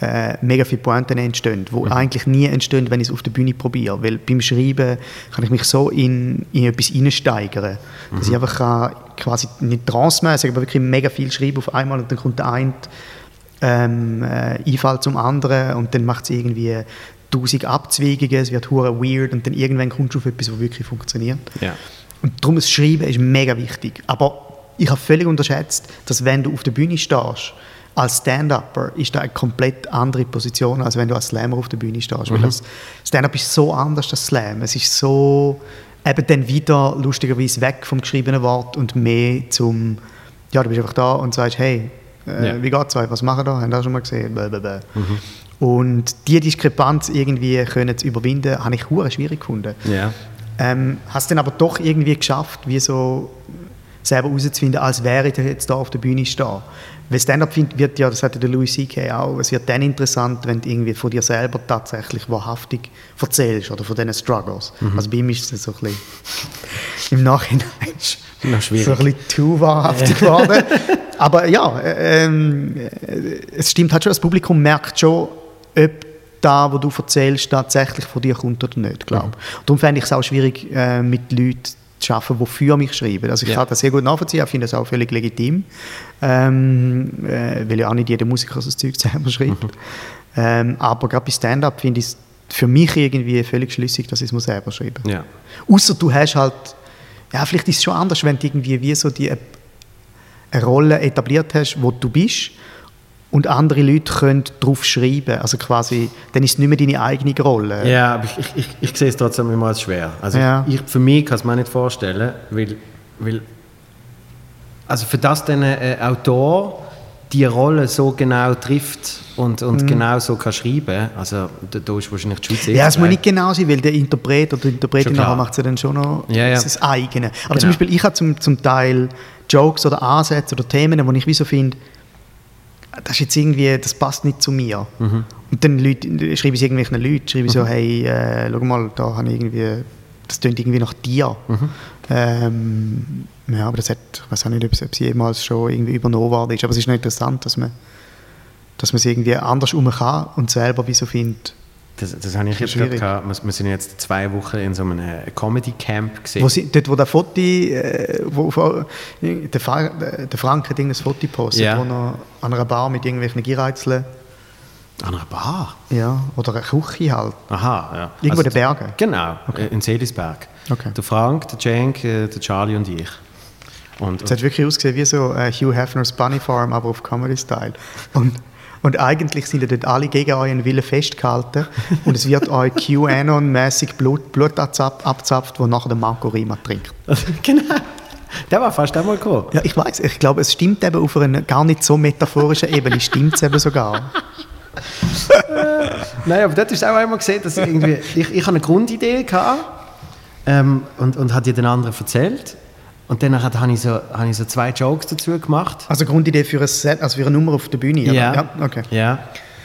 äh, mega viele Pointen entstehen, die eigentlich nie entstehen, wenn ich es auf der Bühne probiere. Weil beim Schreiben kann ich mich so in, in etwas hineinsteigern, dass ich einfach kann, quasi nicht transmäßig, aber wirklich mega viel schreiben auf einmal und dann kommt der eine ähm, äh, Einfall zum anderen und dann macht es irgendwie tausend Abzweigungen, es wird hure weird und dann irgendwann kommst du auf etwas, was wirklich funktioniert. Ja. Und darum das Schreiben ist mega wichtig. Aber ich habe völlig unterschätzt, dass wenn du auf der Bühne stehst, als Stand-Upper ist das eine komplett andere Position, als wenn du als Slammer auf der Bühne stehst. Weil das Stand-Up ist so anders als Slam. Es ist so eben dann wieder lustigerweise weg vom geschriebenen Wort und mehr zum, ja, du bist einfach da und sagst, hey, äh, Ja. wie geht's euch, was machen da, haben das schon mal gesehen? Blablabla. Und diese Diskrepanz irgendwie können zu überwinden, habe ich hure schwierig gefunden. Ja. Ähm, hast dann aber doch irgendwie geschafft, wie so selber herauszufinden, als wäre ich jetzt da auf der Bühne stehen. Weil Stand-up wird ja, das hatte der Louis C.K. auch, es wird dann interessant, wenn du irgendwie von dir selber tatsächlich wahrhaftig erzählst oder von diesen Struggles. Also bei ihm ist es so ein bisschen im Nachhinein Noch schwierig. so ein bisschen zu wahrhaftig geworden. Aber ja, äh, ähm, äh, es stimmt halt schon, das Publikum merkt schon, ob da, was du erzählst, tatsächlich von dir kommt oder nicht, glaube ich. Darum fände ich es auch schwierig, äh, mit Leuten zu arbeiten, die für mich schreiben. Also ich Ja. kann das sehr gut nachvollziehen, ich finde das auch völlig legitim, ähm, äh, weil ja auch nicht jeder Musiker so das Zeug selber schreibt. Ähm, aber gerade bei Stand-Up finde ich es für mich irgendwie völlig schlüssig, dass ich es selber schreiben Ja. Außer du hast halt, ja, vielleicht ist es schon anders, wenn du irgendwie wie so die, eine Rolle etabliert hast, wo du bist und andere Leute können drauf schreiben. Also quasi, dann ist es nicht mehr deine eigene Rolle. Ja, aber ich, ich, ich, sehe es trotzdem immer als schwer. Also Ja. ich, für mich kann es mir nicht vorstellen, weil, weil also für das dann ein Autor die Rolle so genau trifft und, und genau so kann schreiben, also da, da ist wahrscheinlich die Schweiz. Ja, es muss nicht genau sein, weil der Interpret oder die Interpretin macht es ja dann schon noch Ja, ja. das eigene. Aber Genau. zum Beispiel, ich habe zum, zum Teil Jokes oder Ansätze oder Themen, wo ich wie so finde, das ist jetzt irgendwie, das passt nicht zu mir. Mhm. Und dann Leute, schreibe ich es irgendwelchen Leuten, schreibe ich so, hey, äh, schau mal, da habe irgendwie, das klingt irgendwie nach dir. Mhm. Ähm, ja, aber das hat, ich weiß auch nicht, ob es, ob es jemals schon irgendwie übernommen worden ist, aber es ist noch interessant, dass man, dass man es irgendwie anders um kann und selber wie so findet, Das, das habe ich jetzt gerade gehabt. Wir, sind jetzt zwei Wochen in so einem äh, Comedy-Camp gesehen. Wo sie, dort, wo der Foto, äh, wo, wo, der, Fra der Frank hat irgendein Foto gepostet, Ja. wo er an einer Bar mit irgendwelchen Gierreizeln, An einer Bar? ja, oder einer Küche halt. Aha, ja. Irgendwo in Also, den Bergen? Genau, äh, in Seelisberg. Okay. Der Frank, der Cenk, äh, der Charlie und ich. Und, Es hat wirklich ausgesehen wie so äh, Hugh Hefner's Bunny Farm, aber auf Comedy-Style. Und, und eigentlich sind ja dort alle gegen euren Willen festgehalten und es wird euch QAnon-mäßig Blut, Blut abzap- abzapft, wo nachher der Marco Rima trinkt. genau. Der war fast einmal gekommen. Ja, ich weiß, ich glaube, es stimmt eben auf einer gar nicht so metaphorischen Ebene, stimmt es eben sogar. Nein, aber hast du auch einmal gesehen, dass ich irgendwie, ich, ich habe eine Grundidee gehabt ähm, und, und habe die den anderen erzählt. Und dann habe ich, so, habe ich so zwei Jokes dazu gemacht. Also Grundidee für ein Set, also für eine Nummer auf der Bühne, oder? ja okay. Ja.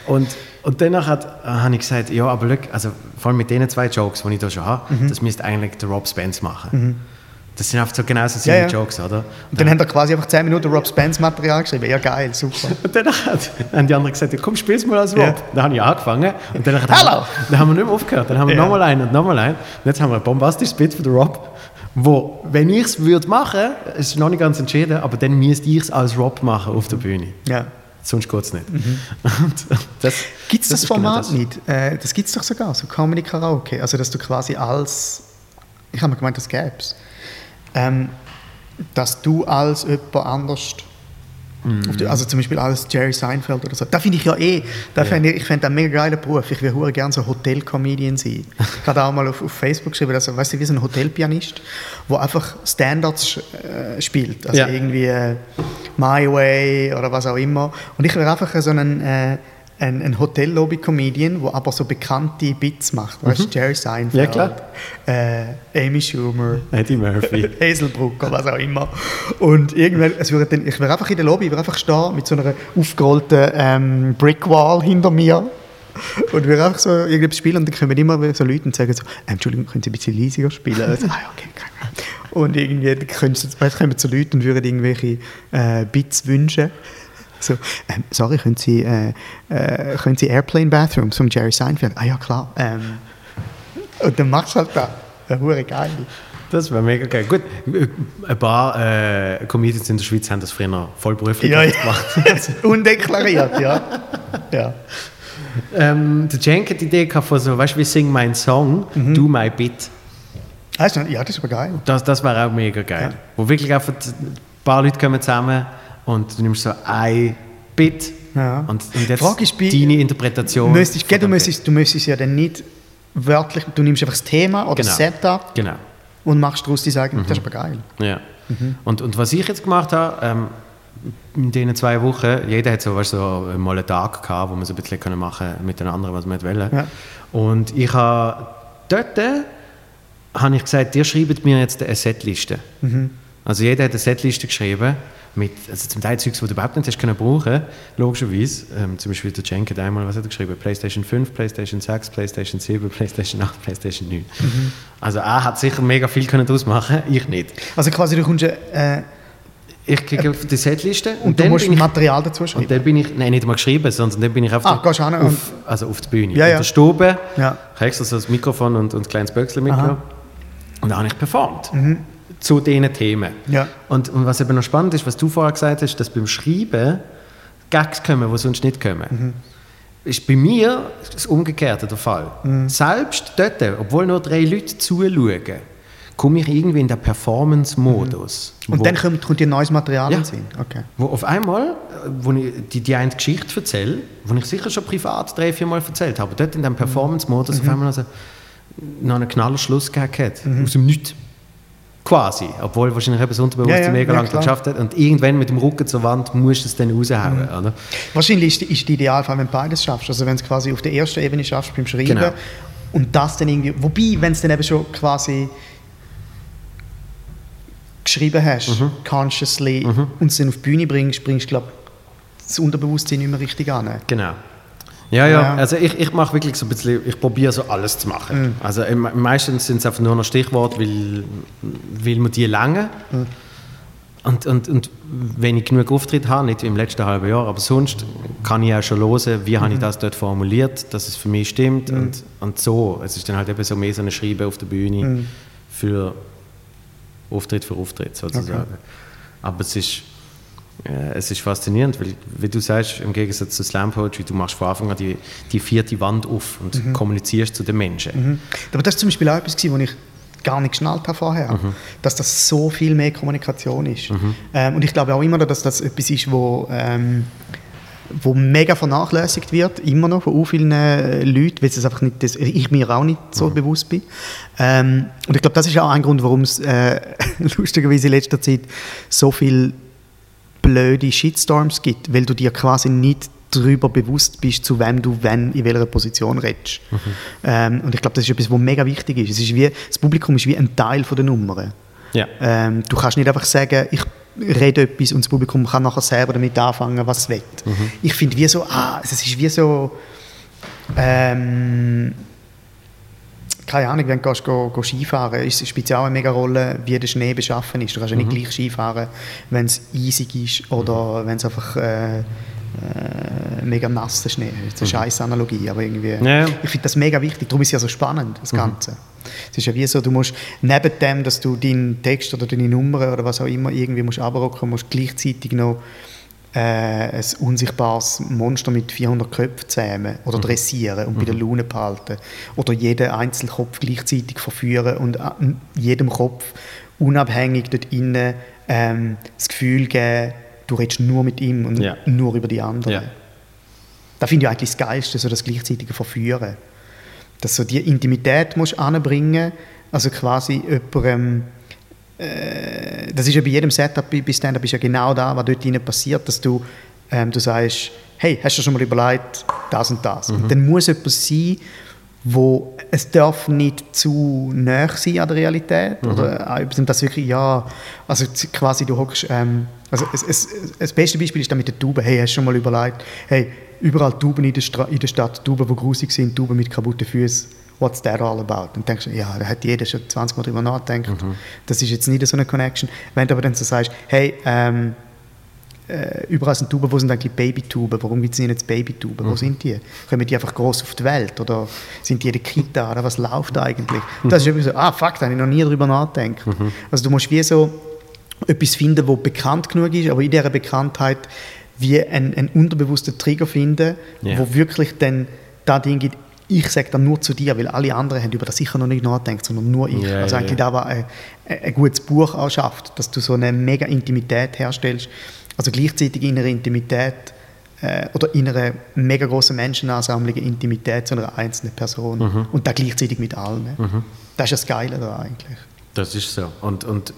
Und, und danach hat, äh, habe ich gesagt, ja, aber look, also vor allem mit den zwei Jokes, die ich da schon habe, Mhm. das müsste eigentlich der Rob Spence machen. Das sind einfach so genauso seine Ja, ja. Jokes, oder? Und dann haben wir quasi einfach 10 Minuten Rob Spence Material geschrieben. Ja, geil, super. Und dann hat, haben die anderen gesagt, ja, komm, spiel's mal als Rob. Ja. Dann habe ich angefangen. Und dann, Hallo! dann haben wir nicht mehr aufgehört. Dann haben wir Ja. nochmal einen und nochmal einen. Und jetzt haben wir ein bombastisches Bit von der Rob, wo, wenn ich es würde machen, es ist noch nicht ganz entschieden, aber dann müsste ich es als Rob machen auf der Bühne. Ja. Sonst geht es nicht. Mhm. Das, Gibt es das, ist genau Format das. nicht? Äh, das gibt es doch sogar, so Comedy Karaoke. Also, dass du quasi als. Ich habe mir gemeint, das gäbe es. Ähm, dass du als jemand anders. Die- Also zum Beispiel als Jerry Seinfeld oder so. Da finde ich ja eh, da fänd ich, ich fände das einen mega geiler Beruf. Ich würde gerne so Hotel-Comedian sein. Ich habe auch mal auf, auf Facebook geschrieben, dass, weißt du, wie so ein Hotelpianist, der einfach Standards äh, spielt. Also Ja. irgendwie äh, My Way oder was auch immer. Und ich wäre einfach so ein, äh, ein, ein Hotel-Lobby-Comedian, der aber so bekannte Bits macht. Weißt du, Jerry Seinfeld, Mhm. Ja. Äh, Amy Schumer. Eddie Murphy. Hazelbrook oder was auch immer. Und irgendwann, es würde dann, ich wäre einfach in der Lobby, ich wäre einfach stehen mit so einer aufgerollten ähm, Brickwall hinter mir und wir einfach so irgendetwas spielen und dann kommen immer so Leute und sagen so, ähm, Entschuldigung, können Sie ein bisschen leisiger spielen? Also, ah, ja, okay, Problem. Und irgendwie dann weißt, kommen so Leute und würden irgendwelche äh, Bits wünschen. So, ähm, sorry, können Sie, äh, äh, können Sie Airplane Bathrooms von Jerry Seinfeld? Ah ja, klar. Ähm, und dann machst du halt da. Ja, hure geil. Das wäre mega geil. Gut, ein paar äh, Comedians in der Schweiz haben das früher vollberuflich Ja, ja. gemacht. Undeklariert, ja. ja. Ähm, der Cenk hat die Idee gehabt von so, weißt du, wie Sing mein Song, Mhm. Do My Bit. Ah, Ja, das aber geil. Das, das wäre auch mega geil. Wo wirklich einfach ein paar Leute kommen zusammen und du nimmst so ein Bit Ja. und, und jetzt Frage ist deine Interpretation. Müsstest, gell, du, müsstest, du müsstest ja dann nicht wörtlich, du nimmst einfach das Thema oder das Genau. Setup Bit. Genau. und machst daraus dein eigenes. Das ist aber geil. Ja. Und, und was ich jetzt gemacht habe, ähm, in diesen zwei Wochen, jeder hat so, weißt, so mal einen Tag gehabt, wo man so ein bisschen können machen mit den anderen, was man wollte. Ja. Und ich habe dort habe ich gesagt, ihr schreibt mir jetzt eine Setliste. Also jeder hat eine Setliste geschrieben, mit, also zum Teil Zeugs, die du überhaupt nicht hast können brauchen, logischerweise. Ähm, zum Beispiel der Cenk hat einmal, was hat er geschrieben? Playstation 5, Playstation 6, Playstation 7, Playstation 8, Playstation 9. Also er hat sicher mega viel können daraus machen, ich nicht. Also quasi, du kommst äh, Ich kriege auf die Setliste und, du dann musst bin ich, Material dazu und schreiben. dann bin ich, nein, nicht mal geschrieben, sondern dann bin ich auf, Ah, der- und- auf, also auf die Bühne. Ja, In ja. der Stube, Ja. ich habe extra so das Mikrofon und, und ein kleines Böckchen mitgenommen. Und dann habe ich performt. Zu diesen Themen. Ja. Und, und was eben noch spannend ist, was du vorher gesagt hast, dass beim Schreiben Gags kommen, die sonst nicht kommen. Ist bei mir das Umgekehrte der Fall. Selbst dort, obwohl nur drei Leute zuschauen, komme ich irgendwie in den Performance-Modus. Und wo- dann kommt, kommt dir neues Material Ja. in den Sinn. Okay. wo auf einmal, äh, wo ich die, die eine Geschichte erzähle, die ich sicher schon privat drei, vier Mal erzählt habe, dort in dem Performance-Modus Mhm. auf einmal also noch einen Knallerschluss gehabt hat, aus dem Nichts. Quasi, obwohl wahrscheinlich das Unterbewusstsein Ja, ja, mega ja, lang klar. geschafft hat und irgendwann mit dem Rücken zur Wand musst du es dann raushauen. Mhm. Oder? Wahrscheinlich ist, ist der Idealfall, wenn du beides schaffst. Also wenn du es quasi auf der ersten Ebene schaffst beim Schreiben Genau. und das dann irgendwie, wobei, wenn es dann eben schon quasi geschrieben hast, Mhm. consciously, und es dann auf die Bühne bringst, bringst du, glaube das Unterbewusstsein nicht mehr richtig an. Genau. Ja, ja, also ich, ich mache wirklich so ein bisschen, ich probiere so alles zu machen. Mhm. Also im- meistens sind es einfach nur noch Stichworte, weil, weil man die lange. Mhm. Und, und, und wenn ich genug Auftritt habe, nicht wie im letzten halben Jahr, aber sonst kann ich auch schon hören, wie habe ich Mhm. das dort formuliert, dass es für mich stimmt und, und so. Es ist dann halt eben so mehr so ein Schreiben auf der Bühne Mhm. für Auftritt für Auftritt sozusagen. Aber es ist, äh, es ist faszinierend, weil, wie du sagst, im Gegensatz zu Slam Poetry, du machst von Anfang an die, die vierte Wand auf und Mhm. kommunizierst zu den Menschen. Aber das ist zum Beispiel auch etwas, was ich gar nicht geschnallt habe vorher, Mhm. dass das so viel mehr Kommunikation ist. Ähm, und ich glaube auch immer dass das etwas ist, wo, ähm, wo mega vernachlässigt wird, immer noch von so vielen äh, Leuten, weil es einfach nicht, das, ich mir auch nicht so Mhm. bewusst bin. Ähm, und ich glaube, das ist auch ein Grund, warum es äh, lustigerweise in letzter Zeit so viel blöde Shitstorms gibt, weil du dir quasi nicht darüber bewusst bist, zu wem du wenn in welcher Position redest. Ähm, und ich glaube, das ist etwas, was mega wichtig ist. Es ist wie, das Publikum ist wie ein Teil von der Nummer. Ja. Ähm, du kannst nicht einfach sagen, ich rede etwas und das Publikum kann nachher selber damit anfangen, was es will. Ich finde wie so, ah, es ist wie so, ähm, keine Ahnung, wenn du go, go Skifahren ist, spielt es auch eine mega Rolle, wie der Schnee beschaffen ist. Du kannst ja nicht gleich Skifahren, wenn es eisig ist oder wenn es einfach äh, äh, mega nasser Schnee ist. Das ist eine scheiß Analogie, aber irgendwie, Ja, ja. ich finde das mega wichtig. Darum ist es ja so spannend, das Ganze. Es ist ja wie so, du musst neben dem, dass du deinen Text oder deine Nummer oder was auch immer irgendwie musst abrocken, musst gleichzeitig noch äh, ein unsichtbares Monster mit 400 Köpfen zähmen oder dressieren und bei der Laune behalten. Oder jeden Einzelkopf gleichzeitig verführen und an jedem Kopf unabhängig dort innen ähm, das Gefühl geben, du redest nur mit ihm und Ja. nur über die anderen. Ja. Das finde ich eigentlich das Geilste, so das gleichzeitige Verführen. Dass du die Intimität musst anbringen, also quasi jemandem, äh, das ist ja bei jedem Setup bei Stand-Up ist ja genau da, was dort passiert, dass du, ähm, du sagst, hey, hast du schon mal überlegt, das und das? Und dann muss etwas sein, wo es darf nicht zu nah sein an der Realität oder auch etwas, das wirklich, ja, also quasi du hockst, ähm, also es, es, das beste Beispiel ist da mit der Tube, hey, hast du schon mal überlegt, hey, überall Tuben in der, Stra in der Stadt, Tuben, die grusig sind, Tuben mit kaputten Füßen, what's that all about? Und denkst du, ja, da hat jeder schon 20 Mal drüber nachgedacht, das ist jetzt nicht so eine Connection. Wenn du aber dann so sagst, hey, ähm, äh, überall sind Tuben, wo sind eigentlich Babytuben? Warum gibt es nicht jetzt Babytuben? Wo sind die? Kommen die einfach groß auf die Welt? Oder sind die in der Kita? Oder was läuft eigentlich? Das ist irgendwie so, ah, fuck, da habe ich noch nie drüber nachgedacht. Also du musst wie so etwas finden, wo bekannt genug ist, aber in dieser Bekanntheit wie einen, einen unterbewussten Trigger finden, Ja. wo wirklich dann da Ding gibt, ich sage dann nur zu dir, weil alle anderen haben über das sicher noch nicht nachgedacht, sondern nur ich. Ja, also eigentlich ja. da, was ein, ein gutes Buch auch schafft, dass du so eine mega Intimität herstellst, also gleichzeitig in einer Intimität äh, oder in einer mega großen Menschenansammlung Intimität zu einer einzelnen Person Mhm. und da gleichzeitig mit allen. Das ist das Geile da eigentlich. Das ist so. Und, und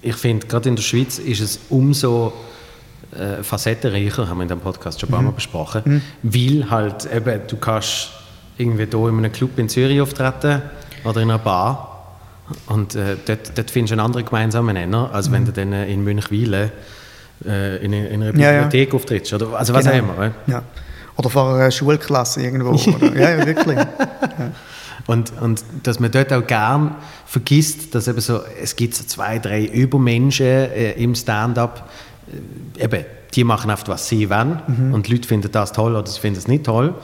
ich finde, gerade in der Schweiz ist es umso äh, facettenreicher, haben wir in dem Podcast schon ein paar Mal besprochen, weil halt eben, du kannst irgendwie hier in einem Club in Zürich auftreten oder in einer Bar und äh, dort, dort findest du einen anderen gemeinsamen Nenner, als wenn du dann äh, in Münchwilen äh, in, in einer Ja, ja. Bibliothek auftrittst. Oder, also was Genau. auch immer. Ja. Oder vor einer Schulklasse irgendwo. Ja, ja, wirklich. Und, und dass man dort auch gern vergisst, dass eben so, es gibt so zwei, drei Übermenschen äh, im Stand-up, äh, eben, die machen oft, was sie wollen und die Leute finden das toll oder sie finden es nicht toll,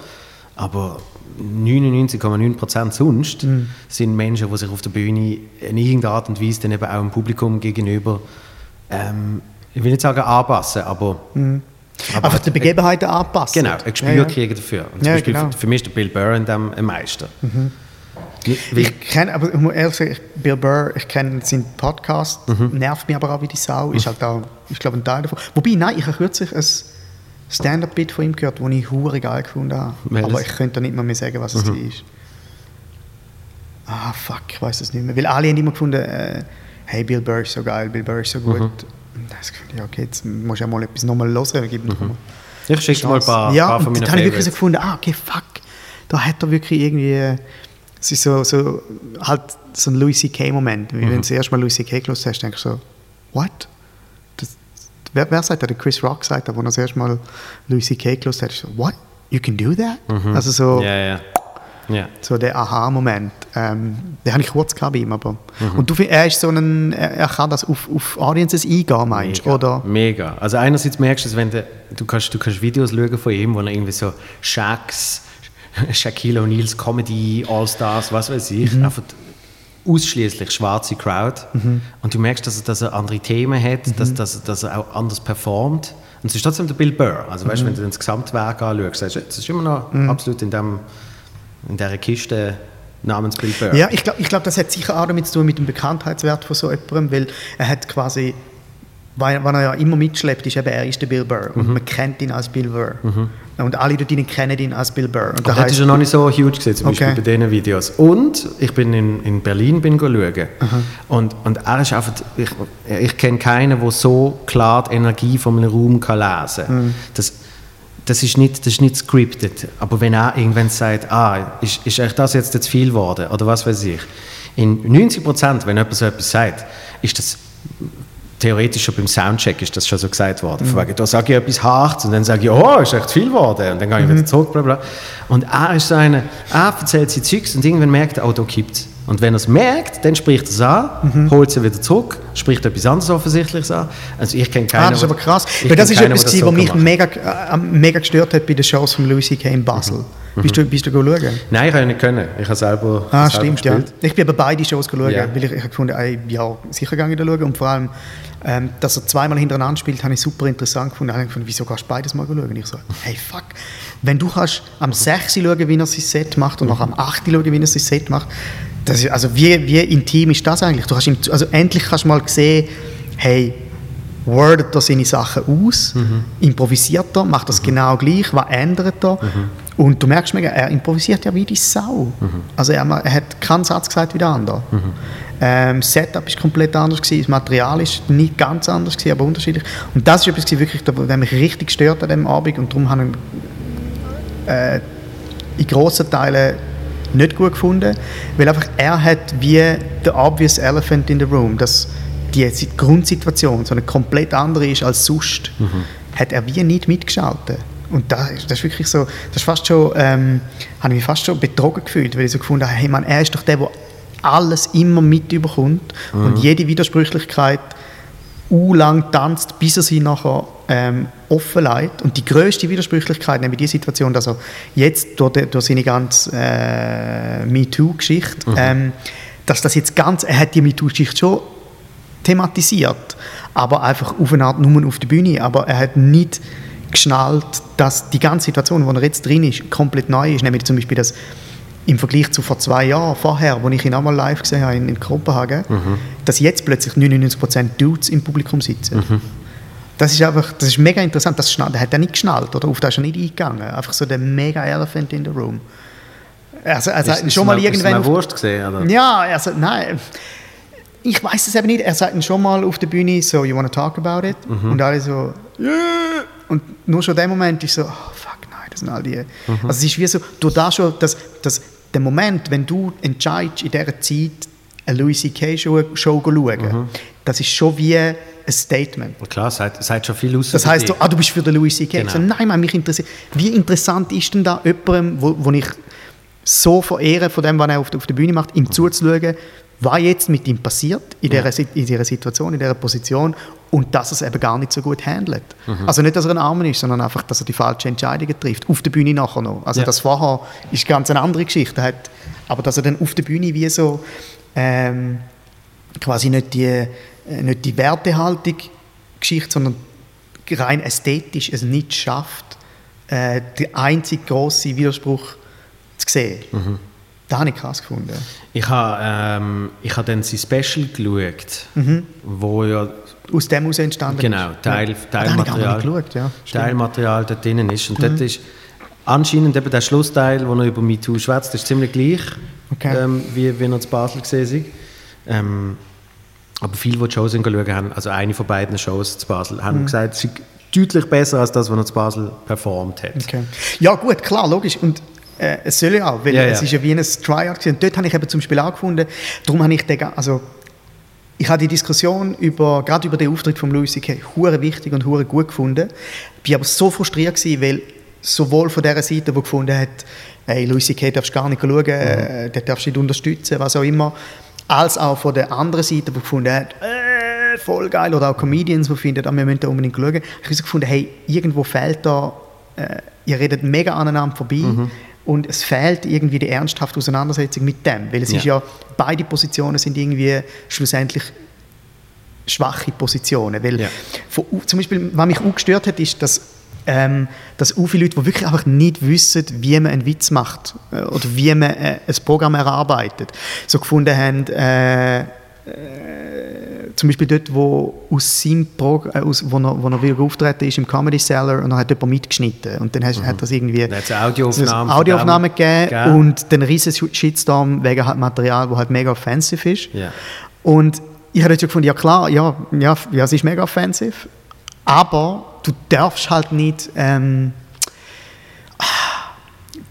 aber 99,9% sonst sind Menschen, die sich auf der Bühne in irgendeiner Art und Weise dann eben auch dem Publikum gegenüber, ähm, ich will nicht sagen anpassen, aber, aber Einfach die Begebenheiten anpassen. Genau, ein Gespür ja, ja. kriegen dafür. Und zum Ja, Beispiel genau. für, für mich ist der Bill Burr in dem ein Meister. Wie, Ich kenne, aber ich muss ehrlich sagen, Bill Burr, ich kenne seinen Podcast, nervt mich aber auch wie die Sau, ist halt auch, ich glaube, ein Teil davon. Wobei, nein, ich habe kürzlich ein Stand-Up-Bit von ihm gehört, das ich hure geil gefunden habe. Welches? Aber ich könnte nicht mal mehr sagen, was es war. Ah, fuck, ich weiß es nicht mehr. Weil alle haben immer gefunden, äh, hey, Bill Burr ist so geil, Bill Burr ist so gut. Und da habe ich gefunden, ja, okay, jetzt muss ich auch mal etwas nochmal hören. Gib mal ich schicke mal ein paar, ja, paar von meinen dann habe ich wirklich so gefunden, ah, okay, fuck, da hat er wirklich irgendwie, äh, es ist so, so halt so ein Louis C.K.-Moment. Mhm. wenn du das erste Mal Louis C.K. gelesen hast, denkst du so, what? Wer, wer sagt? Der Chris Rock sagt das, wo er das erste Mal Louis C.K. gelesen hat, so, what? You can do that? Also so, Mhm. Ja, ja. ja. so der Aha-Moment. Ähm, den habe ich kurz gehabt bei ihm, aber. Mhm. Und du findest, er ist so ein, er, er kann das auf, auf Audiences eingehen, meinst du? Mega? Mega. Also einerseits merkst du, es, wenn du, du, kannst, du kannst Videos schauen von ihm, wo er irgendwie so Shaqs, Shaquille O'Neal's Comedy, All-Stars, was weiß ich, Mhm. einfach ausschließlich schwarze Crowd. Und du merkst, dass er, dass er andere Themen hat, Mhm. dass, dass, dass er auch anders performt. Und es ist trotzdem der Bill Burr. Also weißt, Mhm. wenn du das Gesamtwerk anschaust, sagst du, es ist immer noch absolut in, dem, in dieser Kiste namens Bill Burr. Ja, ich glaube, ich glaub, das hat sicher auch damit zu tun mit dem Bekanntheitswert von so jemandem, weil er hat quasi, weil, weil er ja immer mitschleppt, ist eben, er ist der Bill Burr Mhm. und man kennt ihn als Bill Burr. Und alle dort drinnen kennen ihn als Bill Burr. Und Aber das ist ja noch nicht so huge gewesen, zum Beispiel Okay. bei diesen Videos. Und ich bin in, in Berlin bin schauen. Und, und er ist einfach, ich, ich kenne keinen, der so klar die Energie von einem Raum kann lesen kann. Das, das, ist nicht, das ist nicht scripted. Aber wenn er irgendwann sagt, ah, ist, ist euch das jetzt zu viel geworden? Oder was weiß ich. In 90 Prozent, wenn jemand so etwas sagt, ist das theoretisch schon beim Soundcheck ist das schon so gesagt worden. Von wegen, da sage ich etwas Hartes und dann sage ich, oh, ist echt viel geworden. Und dann gehe ich wieder zurück, bla bla. Und er ist so einer, er erzählt sein Zeugs und irgendwann merkt er, oh, da kippt's. Und wenn er es merkt, dann spricht er es an, holt es wieder zurück, spricht etwas anderes Offensichtliches an. Also ich kenne keinen, Ah, das ist aber krass. Weil das ist keinen, etwas, gewesen, so was mich mega, äh, mega gestört hat bei den Shows von Louis C.K. in Basel. Bist du, bist du schauen? Nein, ich habe ja nicht können. Ich habe selber, Ah, selber stimmt, ja. gespielt. Ich bin aber beide Shows geschaut, Ja. weil ich, ich habe gefunden, ey, ja, sicher gehe ich da schauen. Und vor allem, ähm, dass er zweimal hintereinander spielt, habe ich super interessant gefunden. Ich gefunden, wieso kannst du beides mal schauen? Und ich so, hey, fuck. Wenn du kannst am 6. schauen, wie er sein Set macht und noch am 8. schauen, wie er sein Set macht, das ist, also wie, wie intim ist das eigentlich? Du hast ihm, also endlich kannst du mal sehen, hey, wordet er seine Sachen aus, improvisiert er, macht das genau gleich, was ändert er? Und du merkst mega, er improvisiert ja wie die Sau. Also er, er hat keinen Satz gesagt wie der andere. Ähm, das Setup ist komplett anders gewesen, das Material ist nicht ganz anders gewesen, aber unterschiedlich. Und das ist etwas gewesen, wirklich, das mich richtig gestört an dem Abend und darum habe ich äh, in grossen Teilen nicht gut gefunden, weil einfach er hat wie the obvious elephant in the room, dass die Si- Grundsituation so eine komplett andere ist als sonst, hat er wie nicht mitgeschaltet. Und das, das ist wirklich so, das ist fast schon, ähm, habe ich mich fast schon betrogen gefühlt, weil ich so gefunden habe, hey Mann, er ist doch der, der alles immer mit überkommt und jede Widersprüchlichkeit lang tanzt, bis er sie nachher ähm, offenlegt. Und die größte Widersprüchlichkeit nämlich die Situation, dass er jetzt durch, die, durch seine ganze äh, MeToo-Geschichte, ähm, dass das jetzt ganz, er hat die MeToo-Geschichte schon thematisiert, aber einfach auf eine Art nur auf der Bühne, aber er hat nicht geschnallt, dass die ganze Situation, wo er jetzt drin ist, komplett neu ist, nämlich zum Beispiel das im Vergleich zu vor zwei Jahren vorher, wo ich ihn einmal live gesehen habe in, in Kopenhagen, dass jetzt plötzlich 99% Dudes im Publikum sitzen. Das ist einfach, das ist mega interessant. Das schnallt, hat er nicht geschnallt oder auf das ist er nicht eingegangen. Einfach so der mega Elephant in the room. Also, er sagt Ist- schon ist mal ihm- irgendwann. Ist auf- Wurst gesehen, oder? ja, sagt, nein. Ich weiß es eben nicht. Er sagt schon mal auf der Bühne so, you want to talk about it? Und alle so, yeah. Und nur schon der Moment ist so, oh, fuck, nein, das sind all die. Also es ist wie so, du da schon, dass, dass der Moment, wenn du entscheidest, in dieser Zeit eine Louis C.K. Show, Show schauen, das ist schon wie ein Statement. Ja, Klar, sagt, sagt schon viel aus. Das heißt, du, ah, du bist für den Louis C.K. Genau. So, nein, Mann, mich interessiert. Wie interessant ist denn da jemandem, wo, wo ich so verehre von dem, was er auf, auf der Bühne macht, ihm zuzuschauen, was jetzt mit ihm passiert in dieser, in dieser Situation, in dieser Position und dass er es eben gar nicht so gut handelt. Also nicht, dass er ein Arm ist, sondern einfach, dass er die falschen Entscheidungen trifft. Auf der Bühne nachher noch. Also Ja. das vorher ist ganz eine andere Geschichte. Hat, aber dass er dann auf der Bühne wie so ähm, quasi nicht die, äh, nicht die Wertehaltung Geschichte, sondern rein ästhetisch es nicht schafft, äh, den einzig grossen Widerspruch zu sehen. Das habe ich krass gefunden. Ich habe ähm, ich habe dann sein Special geschaut, wo ja Aus dem heraus entstanden Genau, ist. Teil- ja. Teilmaterial. geschaut, ja. Teilmaterial dort drin ist. Und dort ist anscheinend eben der Schlussteil, wo er über MeToo schwätzt, ist ziemlich gleich, Okay. ähm, wie, wie er zu Basel gesehen. Ähm, aber viele, die die Shows schauen, haben, also eine von beiden Shows zu Basel, Mhm. haben gesagt, es sei deutlich besser als das, was er zu Basel performt hat. Okay. Ja gut, klar, logisch. Und äh, es soll ja auch, weil Ja, es ja. ist ja wie ein Tryout. Und dort habe ich eben zum Beispiel auch gefunden, darum habe ich den, also ich habe die Diskussion über, gerade über den Auftritt von Louis C.K. hure wichtig und hure gut gefunden. Bin aber so frustriert gewesen, weil sowohl von der Seite, die gefunden hat, hey, Louis C.K. darfst gar nicht schauen, äh, den darfst du nicht unterstützen, was auch immer, als auch von der anderen Seite, die gefunden hat, äh, voll geil, oder auch Comedians, die finden, ah, wir müssen da unbedingt schauen. Ich habe gefunden, hey, irgendwo fehlt da, äh, ihr redet mega aneinander vorbei und es fehlt irgendwie die ernsthafte Auseinandersetzung mit dem, weil es Ja. ist ja, beide Positionen sind irgendwie schlussendlich schwache Positionen. Weil Ja. von, zum Beispiel, was mich auch gestört hat, ist, dass, ähm, dass auch viele Leute, die wirklich einfach nicht wissen, wie man einen Witz macht äh, oder wie man äh, ein Programm erarbeitet, so gefunden haben, äh, äh, zum Beispiel dort, wo aus seinem Prog äh, aus, wo, er, wo er wieder auftreten ist im Comedy Cellar und dann hat jemand mitgeschnitten und dann hast, hat das irgendwie Dann hat's eine Audioaufnahme gegeben gegeben. und den riesen Shitstorm wegen halt Material, wo halt mega offensive ist. Ja. Und ich habe jetzt schon gefunden, ja klar, ja, ja, ja, es ist mega offensiv, aber du darfst halt nicht ähm,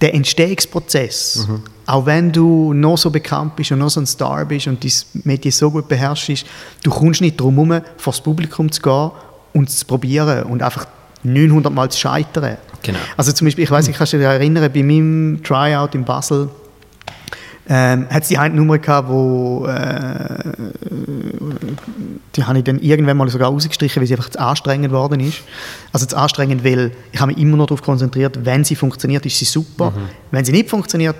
der Entstehungsprozess, auch wenn du noch so bekannt bist und noch so ein Star bist und dein Medien so gut beherrschst, du kommst nicht darum herum, vor das Publikum zu gehen und es zu probieren und einfach 900 Mal zu scheitern. Genau. Also zum Beispiel, ich weiß, ich kann dich erinnern, bei meinem Tryout in Basel ähm, hat es die eine Nummer gehabt, wo äh, die habe ich dann irgendwann mal sogar rausgestrichen, weil sie einfach zu anstrengend geworden ist. Also zu anstrengend, weil ich habe mich immer noch darauf konzentriert, wenn sie funktioniert, ist sie super. Wenn sie nicht funktioniert,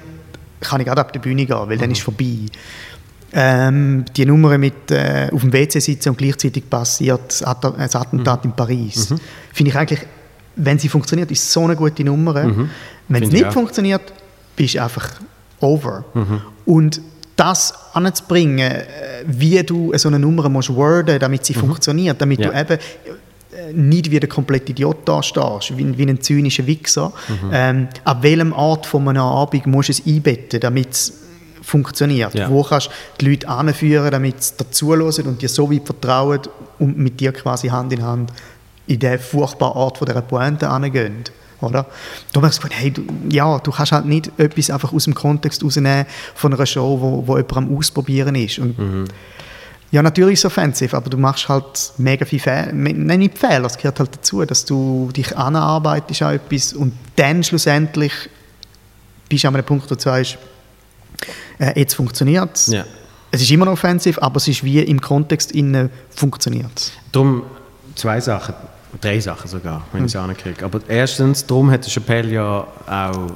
kann ich gerade ab der Bühne gehen, weil dann ist es vorbei. Ähm, die Nummer mit äh, auf dem WC sitzen und gleichzeitig passiert das Attentat in Paris. Finde ich eigentlich, wenn sie funktioniert, ist es so eine gute Nummer. Wenn es nicht funktioniert, bist du einfach over. Und das anzubringen, äh, wie du so eine Nummer musst worden, damit sie funktioniert, damit Ja. du eben äh, nicht wie der komplette Idiot da stehst, wie, wie ein zynischer Wichser. Ähm, ab welchem Ort von einer Abend musst du es einbetten, damit es funktioniert? Ja. Wo kannst du die Leute anführen, damit sie dazuhören und dir so weit vertrauen und mit dir quasi Hand in Hand in den furchtbaren Ort von dieser Pointe angehen? Oder? Da habe ich gedacht, hey, du, ja, du kannst halt nicht etwas einfach aus dem Kontext rausnehmen von einer Show, wo, wo jemand am Ausprobieren ist. Und ja, natürlich ist es offensiv, aber du machst halt mega viel Fehler. Nein, nicht Fehler, es gehört halt dazu, dass du dich anarbeitest an etwas und dann schlussendlich bist du an einem Punkt, wo du sagst, äh, jetzt funktioniert es. Ja. Es ist immer noch offensiv, aber es ist wie im Kontext innen funktioniert es. Darum zwei Sachen, drei Sachen sogar, wenn ich es ankriege. Aber erstens, darum hat der Chappelle ja auch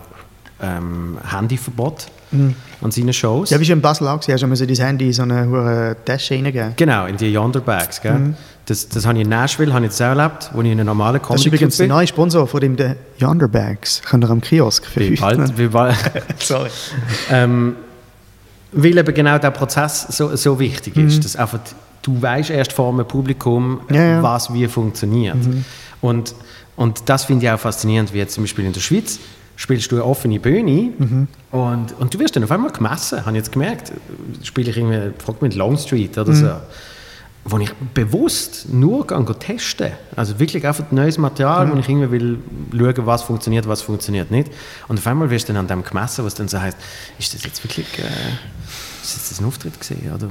ähm, Handyverbot an seinen Shows. Ja, wie schon in Basel auch gesehen, hast du musst dein Handy in so eine hure Tasche reingeben. Genau, in die Yonderbags. Gell? Das, das habe ich in Nashville habe ich das auch erlebt, wo ich in einem normalen Das ist übrigens der neue Sponsor von dem der Yonderbags. Könnt ihr am Kiosk Wie bald, wie bald, Sorry. ähm, weil eben genau der Prozess so, so wichtig ist, dass einfach du weißt erst vor einem Publikum, Ja, ja. was wie funktioniert. Und, und das finde ich auch faszinierend, wie jetzt zum Beispiel in der Schweiz spielst du eine offene Bühne und, und du wirst dann auf einmal gemessen, habe ich jetzt gemerkt. Spiele ich irgendwie, frag mich Longstreet oder so. Wo ich bewusst nur testen. Also wirklich einfach neues Material, wo ich irgendwie will schauen, was funktioniert, was funktioniert nicht. Und auf einmal wirst du dann an dem gemessen, was dann so heißt, ist das jetzt wirklich äh, ist das ein Auftritt gesehen? Oder?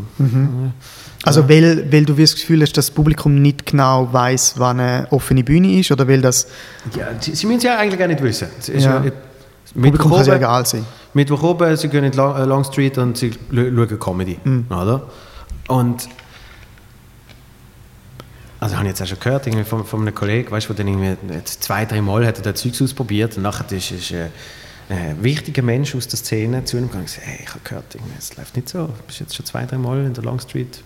Also weil, weil du das Gefühl hast, dass das Publikum nicht genau weiß, wann eine offene Bühne ist oder weil das Ja, sie, sie müssen es ja eigentlich gar nicht wissen. Es ist Ja. ja, Publikum kann es ja oben- egal sein. Mittwoch oben, sie gehen in Long, äh, Long Street und sie schauen Comedy. Mhm. Oder? Und also habe ich jetzt auch schon gehört irgendwie von, von einem Kollegen, weißt du, der irgendwie jetzt zwei, drei Mal hat er da Zeugs ausprobiert und nachher ist, ist äh, ein wichtiger Mensch aus der Szene zu ihm gegangen und gesagt, hey, ich habe gehört, es läuft nicht so, du bist jetzt schon zwei, drei Mal in der Long Street.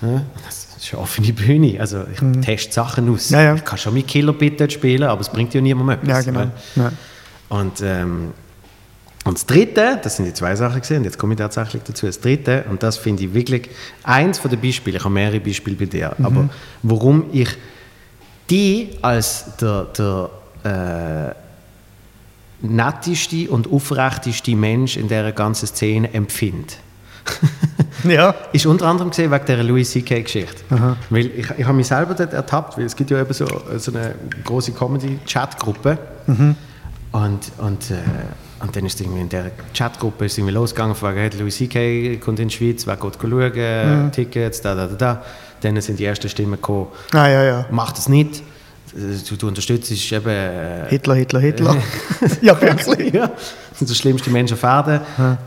Ja, das ist eine offene Bühne, also ich teste Sachen aus. Mhm. Ja, ja. Ich kann schon mit Killer Bit dort spielen, aber es bringt ja niemandem etwas. Ja, genau. weil- Ja. und, ähm, Und das Dritte, das sind die zwei Sachen gesehen, jetzt komme ich tatsächlich dazu. Das Dritte, und das finde ich wirklich eins von den Beispielen, ich habe mehrere Beispiele bei dir, aber warum ich die als der, der äh, netteste und aufrechteste Mensch in dieser ganzen Szene empfinde. Ja. Ist unter anderem gesehen wegen dieser Louis C.K. Geschichte. Weil ich, ich habe mich selber dort ertappt, weil es gibt ja eben so, so eine große Comedy-Chat-Gruppe. Und, und, äh, und dann ist irgendwie in der Chatgruppe ist irgendwie losgegangen, fragen, hey, Louis C.K. kommt in die Schweiz, wer geht schauen, Tickets, da, da, da, da. Dann sind die ersten Stimmen gekommen, Ah, ja, ja. mach das nicht. Du, du unterstützt eben äh, Hitler, Hitler, Hitler. ja, wirklich. ja, das sind die schlimmsten Menschen auf Erden.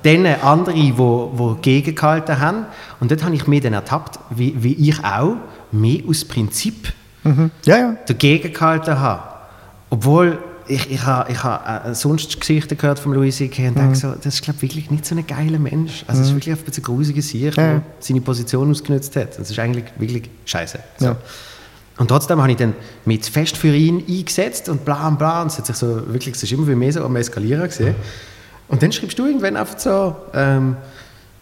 Dann andere, die wo, wo gegengehalten haben. Und dort habe ich mich dann ertappt, wie, wie ich auch mehr aus Prinzip Ja, ja. dagegen gehalten habe. Obwohl ich, ich habe ich äh, sonst Geschichten gehört von Louis C.K. und denke so, das ist glaube wirklich nicht so ein geiler Mensch. Also es ist wirklich einfach ein grusiger Sieg, Ja. der seine Position ausgenutzt hat. Das ist eigentlich wirklich scheiße. So. Ja. Und trotzdem habe ich dann mit fest für ihn eingesetzt und bla und bla. Und es hat sich so wirklich, es ist immer wie mehr so am Eskalieren gesehen. Und dann schreibst du irgendwann einfach so, ähm,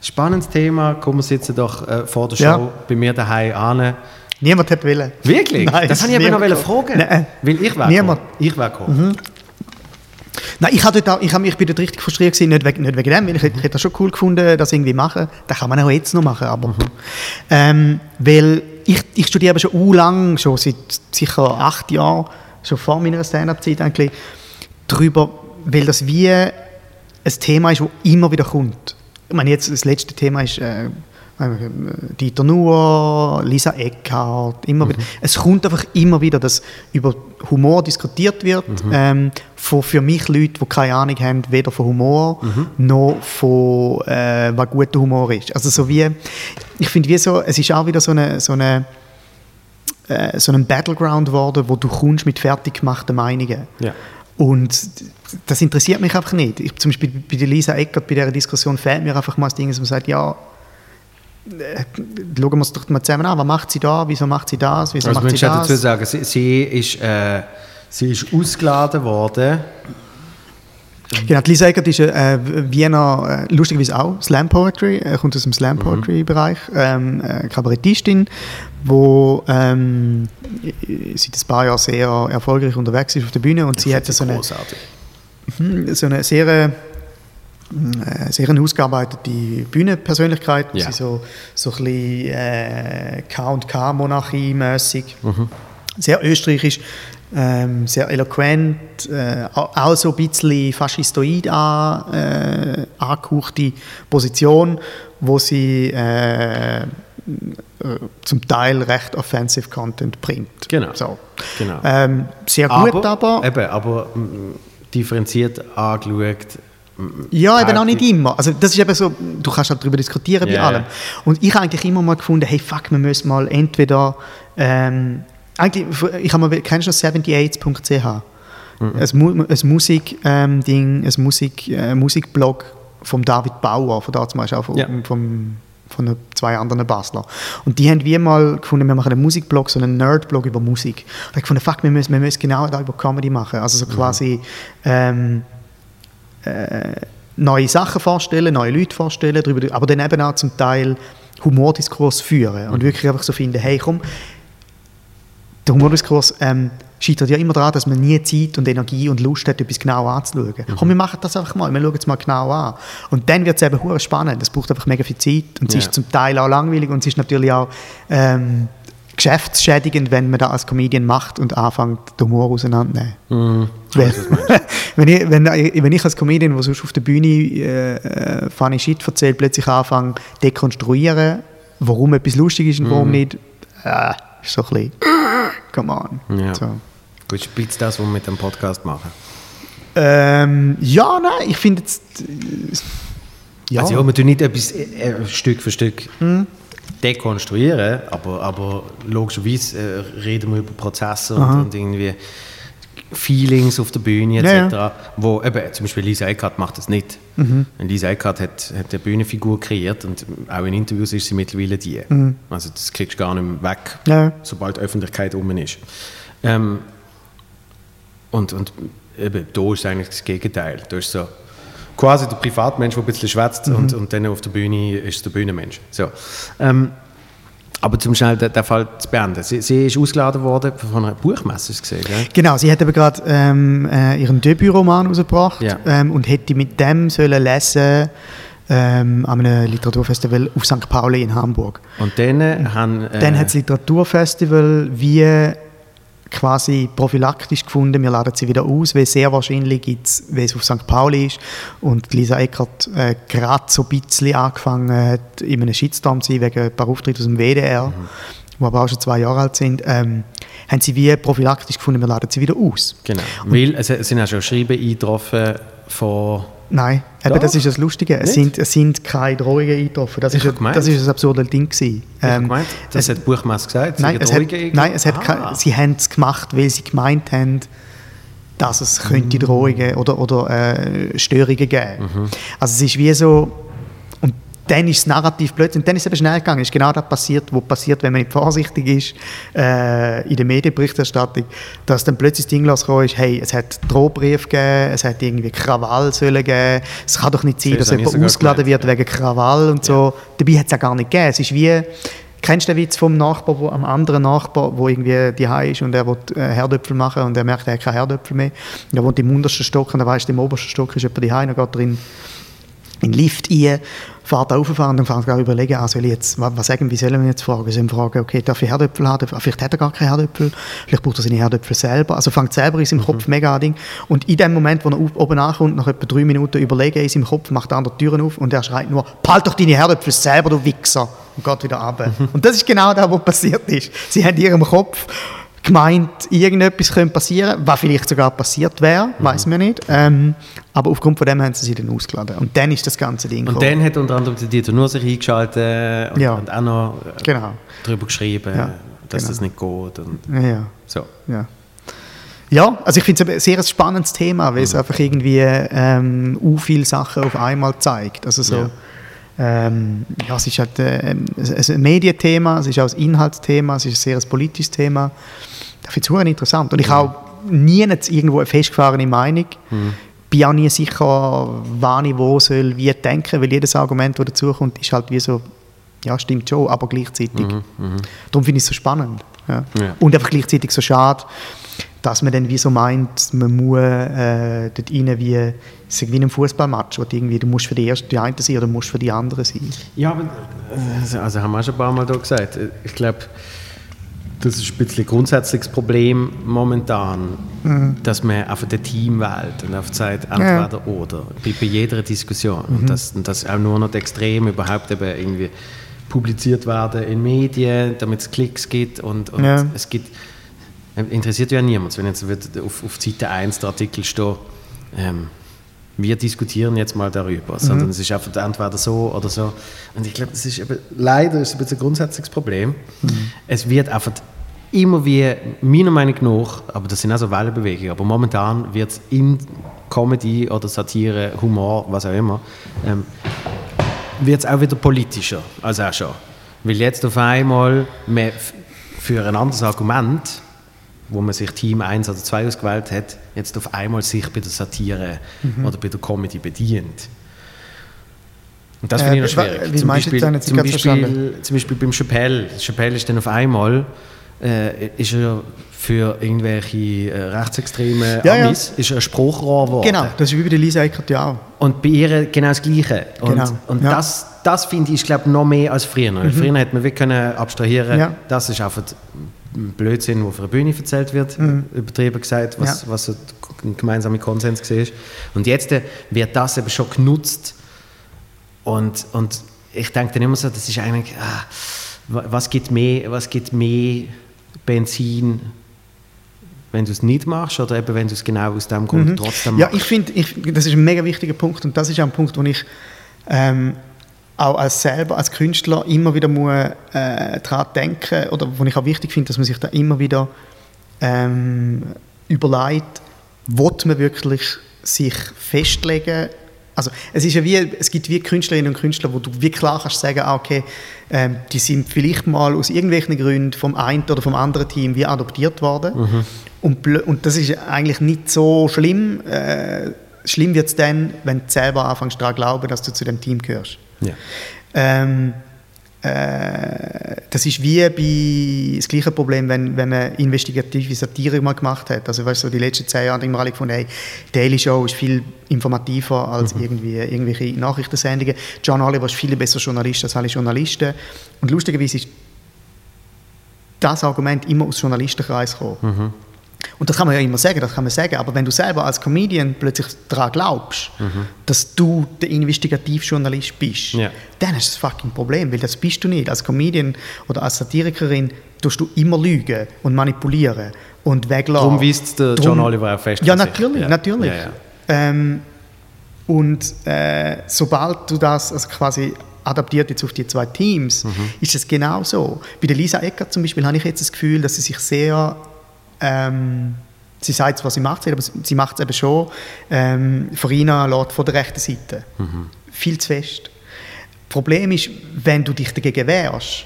spannendes Thema, komm, wir sitzen doch äh, vor der Show Ja. bei mir daheim an. Niemand hat wollen. Wirklich? Nein, das habe ich aber noch fragen. Nein. Weil ich wäre Niemand. Mhm. gekommen. Ich wäre gekommen. Nein, ich, habe dort auch, ich, habe, ich bin dort richtig frustriert gewesen, nicht wegen, nicht wegen dem, weil ich, hätte- ich hätte das schon cool gefunden, das irgendwie machen. Das kann man auch jetzt noch machen, aber... Ähm, weil ich, ich studiere schon u lang, schon seit sicher acht Jahren, schon vor meiner Stand-Up-Zeit eigentlich, darüber, weil das wie ein Thema ist, das immer wieder kommt. Ich meine, jetzt das letzte Thema ist äh, Dieter Nuhr, Lisa Eckhardt, immer wieder. Es kommt einfach immer wieder, dass über Humor diskutiert wird, ähm, von für mich Leute, die keine Ahnung haben, weder von Humor noch von äh, was guter Humor ist. Also so wie, ich finde wie so, es ist auch wieder so eine, so eine äh, so ein Battleground geworden, wo du kommst mit fertig gemachten Meinungen. Ja. Und das interessiert mich einfach nicht. Ich, zum Beispiel bei der Lisa Eckert, bei dieser Diskussion fehlt mir einfach mal das Ding, dass man sagt, ja, äh, schauen wir es doch mal zusammen an, was macht sie da, wieso macht sie das, wieso Also macht sie ich dazu das. sagen, sie, sie, ist, äh, sie ist ausgeladen worden. Genau, die Lisa Eckert ist äh, Wiener, äh, lustigerweise auch Slam Poetry, äh, kommt aus dem Slam Mhm. Poetry Bereich, ähm, äh, Kabarettistin, wo ähm, seit ein paar Jahren sehr erfolgreich unterwegs ist auf der Bühne und sie hat so eine, Großartig. so eine sehr, äh, sehr eine ausgearbeitete Bühnenpersönlichkeit, Ja. sie so, so ein bisschen äh, K&K-Monarchie-mässig, sehr österreichisch, ähm, sehr eloquent, äh, au- auch so ein bisschen faschistoid an, äh, angehauchte Position, wo sie äh, äh, zum Teil recht offensive Content bringt. Genau. So. Genau. Ähm, sehr gut, aber, Eben, aber mm, differenziert angeschaut. Ja, eben auch auch nicht immer. Also das ist eben so, du kannst halt darüber diskutieren bei Ja, allem. Und ich habe eigentlich immer mal gefunden, hey fuck, wir müssen mal entweder, ähm, eigentlich, ich habe mal, kennst du das 78.ch? Mhm. Ein, Mu ein Musik, ähm, ein Musik, äh, Musikblog vom David Bauer, von damals auch von, Ja. vom, von zwei anderen Basler. Und die haben wie mal gefunden, wir machen einen Musikblog, so einen Nerdblog über Musik. Und ich habe gefunden, fuck, wir müssen, wir müssen genau da über Comedy machen. Also so Mhm. quasi, ähm, neue Sachen vorstellen, neue Leute vorstellen, darüber, aber dann eben auch zum Teil Humordiskurs führen und wirklich einfach so finden, hey komm, der Humordiskurs ähm, scheitert ja immer daran, dass man nie Zeit und Energie und Lust hat, etwas genau anzuschauen. Komm, wir machen das einfach mal, wir schauen es mal genau an. Und dann wird es eben spannend, es braucht einfach mega viel Zeit und es Ja. ist zum Teil auch langweilig und es ist natürlich auch ähm, geschäftsschädigend, wenn man das als Comedian macht und anfängt, den Humor auseinandernehmen. Mhm. Weil, wenn, ich, wenn, wenn ich als Comedian, der sonst auf der Bühne äh, äh, funny Shit erzählt, plötzlich anfange dekonstruieren, warum etwas lustig ist und Mhm. warum nicht, äh, ist so ein bisschen, come on. Ja. So. Gut, spielt das, was wir mit dem Podcast machen. Ähm, ja, nein, ich finde jetzt, äh, ja, Also ja, wir tun nicht etwas äh, äh, Stück für Stück Hm. Dekonstruieren, aber, aber logischerweise äh, reden wir über Prozesse und, und irgendwie Feelings auf der Bühne Ja, etc. Wo eben, zum Beispiel Lisa Eckhardt macht das nicht. Mhm. Lisa Eckhardt hat, hat eine Bühnenfigur kreiert und auch in Interviews ist sie mittlerweile die. Also das kriegst du gar nicht mehr weg, Mhm. Ja. sobald die Öffentlichkeit um ist. Ähm, und, und eben, da ist eigentlich das Gegenteil. Da ist so, quasi der Privatmensch, der ein bisschen schwätzt Mhm. und, und dann auf der Bühne ist der Bühnenmensch. So. Ähm, aber zum schnell den, den Fall zu beenden. Sie, sie ist ausgeladen worden von einer Buchmesse, gesehen, gell? Genau, sie hat eben gerade ähm, äh, ihren Debütroman rausgebracht Ja. ähm, und hätte mit dem sollen lesen ähm, an einem Literaturfestival auf St. Pauli in Hamburg. Und dann äh, haben... Äh, Dann hat das Literaturfestival wie quasi prophylaktisch gefunden, wir laden sie wieder aus, weil sehr wahrscheinlich gibt es, weil es auf St. Pauli ist und Lisa Eckert äh, gerade so ein bisschen angefangen hat, in einem Shitstorm zu sein, wegen ein paar Auftritte aus dem WDR, die aber auch schon zwei Jahre alt sind, ähm, haben sie wie prophylaktisch gefunden, wir laden sie wieder aus. Genau, weil es, es sind auch schon Schreiben eingetroffen von... Nein, eben, das ist das Lustige. Es sind, es sind keine Drohungen eingetroffen. Das Ich ist, gemeint- das ist ein absurdes Ding. Gewesen. Ähm, gemeint, das es- hat Buchmesse gesagt, es Nein, es hat, nein es hat Ah. kein, sie haben es gemacht, weil sie gemeint haben, dass es könnte Mhm. Drohungen oder, oder äh, Störungen geben. Also es ist wie so, dann ist das Narrativ plötzlich, und dann ist es eben schnell gegangen, es ist genau das passiert, was passiert, wenn man nicht vorsichtig ist äh, in der Medienberichterstattung, dass dann plötzlich das Ding losgekommen ist, hey, es hat Drohbrief gegeben, es hat irgendwie Krawall sollen geben, es kann doch nicht sein, Das dass jemand ausgeladen gemeint, wird wegen Krawall und so. Dabei hat es ja gar nicht gegeben. Es ist wie, kennst du den Witz vom Nachbar, wo, am anderen Nachbar, wo irgendwie die ist und er will äh, Herdöpfel machen und er merkt, er hat keine Herdöpfel mehr. Und er wohnt im untersten Stock und er weiss, im obersten Stock ist jemand die und dann geht er in, den Lift rein, fährt rauffahren und er an überlegen, ah, soll ich jetzt, was, sagen, wie sollen wir jetzt fragen? Sollen wir fragen, okay, darf ich Herdöpfel haben? Vielleicht hat er gar keine Herdöpfel, vielleicht braucht er seine Herdöpfel selber. Also fängt selber in seinem Kopf mega an Ding. Und in dem Moment, wo er oben ankommt, nach etwa drei Minuten überlegen in seinem Kopf, macht der andere Türen auf und er schreit nur, behalt doch deine Herdöpfel selber, du Wichser! Und geht wieder runter. Und das ist genau das, was passiert ist. Sie haben in ihrem Kopf gemeint, irgendetwas könnte passieren, was vielleicht sogar passiert wäre, weiß man nicht. Ähm, aber aufgrund von dem haben sie sie dann ausgeladen. Und dann ist das ganze Ding Und gekommen. dann hat unter anderem der Dieter nur sich eingeschaltet und, Ja. und auch noch äh, Genau. darüber geschrieben, Ja, dass genau. das nicht geht. Und Ja, ja. so. Ja. Ja, also ich finde es ein sehr spannendes Thema, weil es Mhm. einfach irgendwie ähm, u viele Sachen auf einmal zeigt. Also so, Ja. Ähm, ja, es ist halt äh, ein Medienthema, es ist auch ein Inhaltsthema, es ist ein sehr ein politisches Thema. Ich finde es verdammt interessant. Und ich habe nie irgendwo eine festgefahrene Meinung. Mhm. Bin auch nie sicher, wann ich wo soll, wie denken, weil jedes Argument, das dazukommt, ist halt wie so, ja, stimmt schon, aber gleichzeitig. Darum finde ich es so spannend. Ja. Mhm, Ja. Und einfach gleichzeitig so schade, dass man dann wie so meint, man muss äh, dort rein wie, es ist wie in einem Fußballmatch, wo du irgendwie, du musst für die erste die eine sein oder du musst für die andere sein. Ja, aber äh, also haben wir schon ein paar Mal da gesagt. Ich glaube, das ist ein bisschen ein grundsätzliches Problem momentan, dass man auf den Team wählt und auf Zeit entweder oder bei, bei jeder Diskussion. Und dass, und dass auch nur noch die Extreme überhaupt eben irgendwie publiziert werden in Medien, damit es Klicks gibt und, und Ja. es gibt interessiert ja niemand, wenn jetzt wird auf, auf Seite 1 der Artikel steht, ähm, wir diskutieren jetzt mal darüber, sondern es ist einfach entweder so oder so. Und ich glaube, das ist eben, leider ist es ein bisschen ein grundsätzliches Problem. Es wird einfach immer wie, meiner Meinung nach, aber das sind auch so Wellenbewegungen, aber momentan wird es in Comedy oder Satire, Humor, was auch immer, ähm, wird es auch wieder politischer als auch schon. Weil jetzt auf einmal für ein anderes Argument, wo man sich Team 1 oder 2 ausgewählt hat, jetzt auf einmal sich bei der Satire oder bei der Comedy bedient. Und das Äh, finde ich noch schwierig. wie zum, meinst du Beispiel, jetzt? zum, Beispiel, zum Beispiel beim Chappelle. Chappelle ist dann auf einmal äh, ist er für irgendwelche äh, rechtsextreme Ja, ja. Amis ist er ein Spruchrohr geworden. Genau, das ist wie bei der Lisa Eckert ja auch. Und bei ihr genau das Gleiche. Und, Genau, und ja. das, das finde ich, glaube noch mehr als früher. Früher hätte man wirklich können abstrahieren Ja. das ist einfach ein Blödsinn, der auf einer Bühne erzählt wird, übertrieben gesagt, was, Mhm. Ja. was ein gemeinsamer Konsens war. Und jetzt äh, wird das eben schon genutzt und, und ich denke dann immer so, das ist eigentlich, ah, wa- was gibt mehr, was gibt mehr Benzin, wenn du es nicht machst oder eben wenn du es genau aus dem Grund trotzdem Mhm. Ja, machst? ich finde, das ist ein mega wichtiger Punkt und das ist auch ein Punkt, wo ich ähm, auch als selber, als Künstler immer wieder muss, äh, daran denken oder wo ich auch wichtig finde, dass man sich da immer wieder ähm, überlegt, will man wirklich sich festlegen also es, ist ja wie, es gibt wie Künstlerinnen und Künstler, wo du wie klar kannst sagen, ah, okay, ähm, die sind vielleicht mal aus irgendwelchen Gründen vom einen oder vom anderen Team wie adoptiert worden. Und, plö- und das ist eigentlich nicht so schlimm. Äh, schlimm wird es dann, wenn du selber anfängst daran glauben, dass du zu dem Team gehörst. Ja. Ähm, äh, das ist wie bei das gleiche Problem, wenn, wenn man investigative Satire mal gemacht hat. Also weißt du, so die letzten zehn Jahre haben wir alle gefunden, hey, Daily Show ist viel informativer als irgendwie irgendwelche Nachrichtensendungen. John Oliver ist viel besser Journalist als alle Journalisten. Und lustigerweise ist das Argument immer aus Journalistenkreis gekommen. Und das kann man ja immer sagen, das kann man sagen, aber wenn du selber als Comedian plötzlich daran glaubst, dass du der Investigativjournalist bist, Ja. dann hast du ein fucking Problem, weil das bist du nicht. Als Comedian oder als Satirikerin tust du immer lügen und manipulieren und weglassen. Darum weist der John Oliver auch fest Ja, natürlich, Ja. natürlich. Ja. Ähm, und äh, sobald du das also quasi adaptiert jetzt auf die zwei Teams, Mhm. ist es genau so. Bei der Lisa Eckert zum Beispiel habe ich jetzt das Gefühl, dass sie sich sehr ähm, sie sagt zwar, was sie macht, aber sie macht es eben schon ähm, Farina lässt von der rechten Seite. Mhm. Viel zu fest. Problem ist, wenn du dich dagegen wehrst,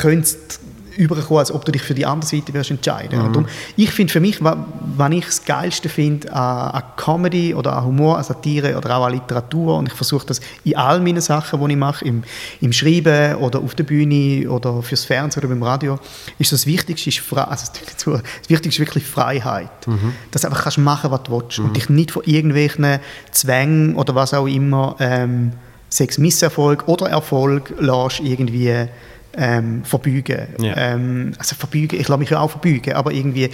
könntest überkommen, als ob du dich für die andere Seite wirst entscheiden. Und darum, ich finde für mich, wa- was ich das Geilste finde an, an Comedy oder an Humor, an Satire oder auch an Literatur, und ich versuche das in all meinen Sachen, die ich mache, im, im Schreiben oder auf der Bühne oder fürs Fernsehen oder beim Radio, ist das Wichtigste, ist Fre also das, Wichtigste ist wirklich Freiheit. Dass du einfach kannst machen, was du willst und dich nicht von irgendwelchen Zwängen oder was auch immer, ähm, sechs Misserfolg oder Erfolg, lässt irgendwie ähm, verbeugen. Ja. Ähm, also verbeugen, ich lasse mich ja auch verbeugen, aber irgendwie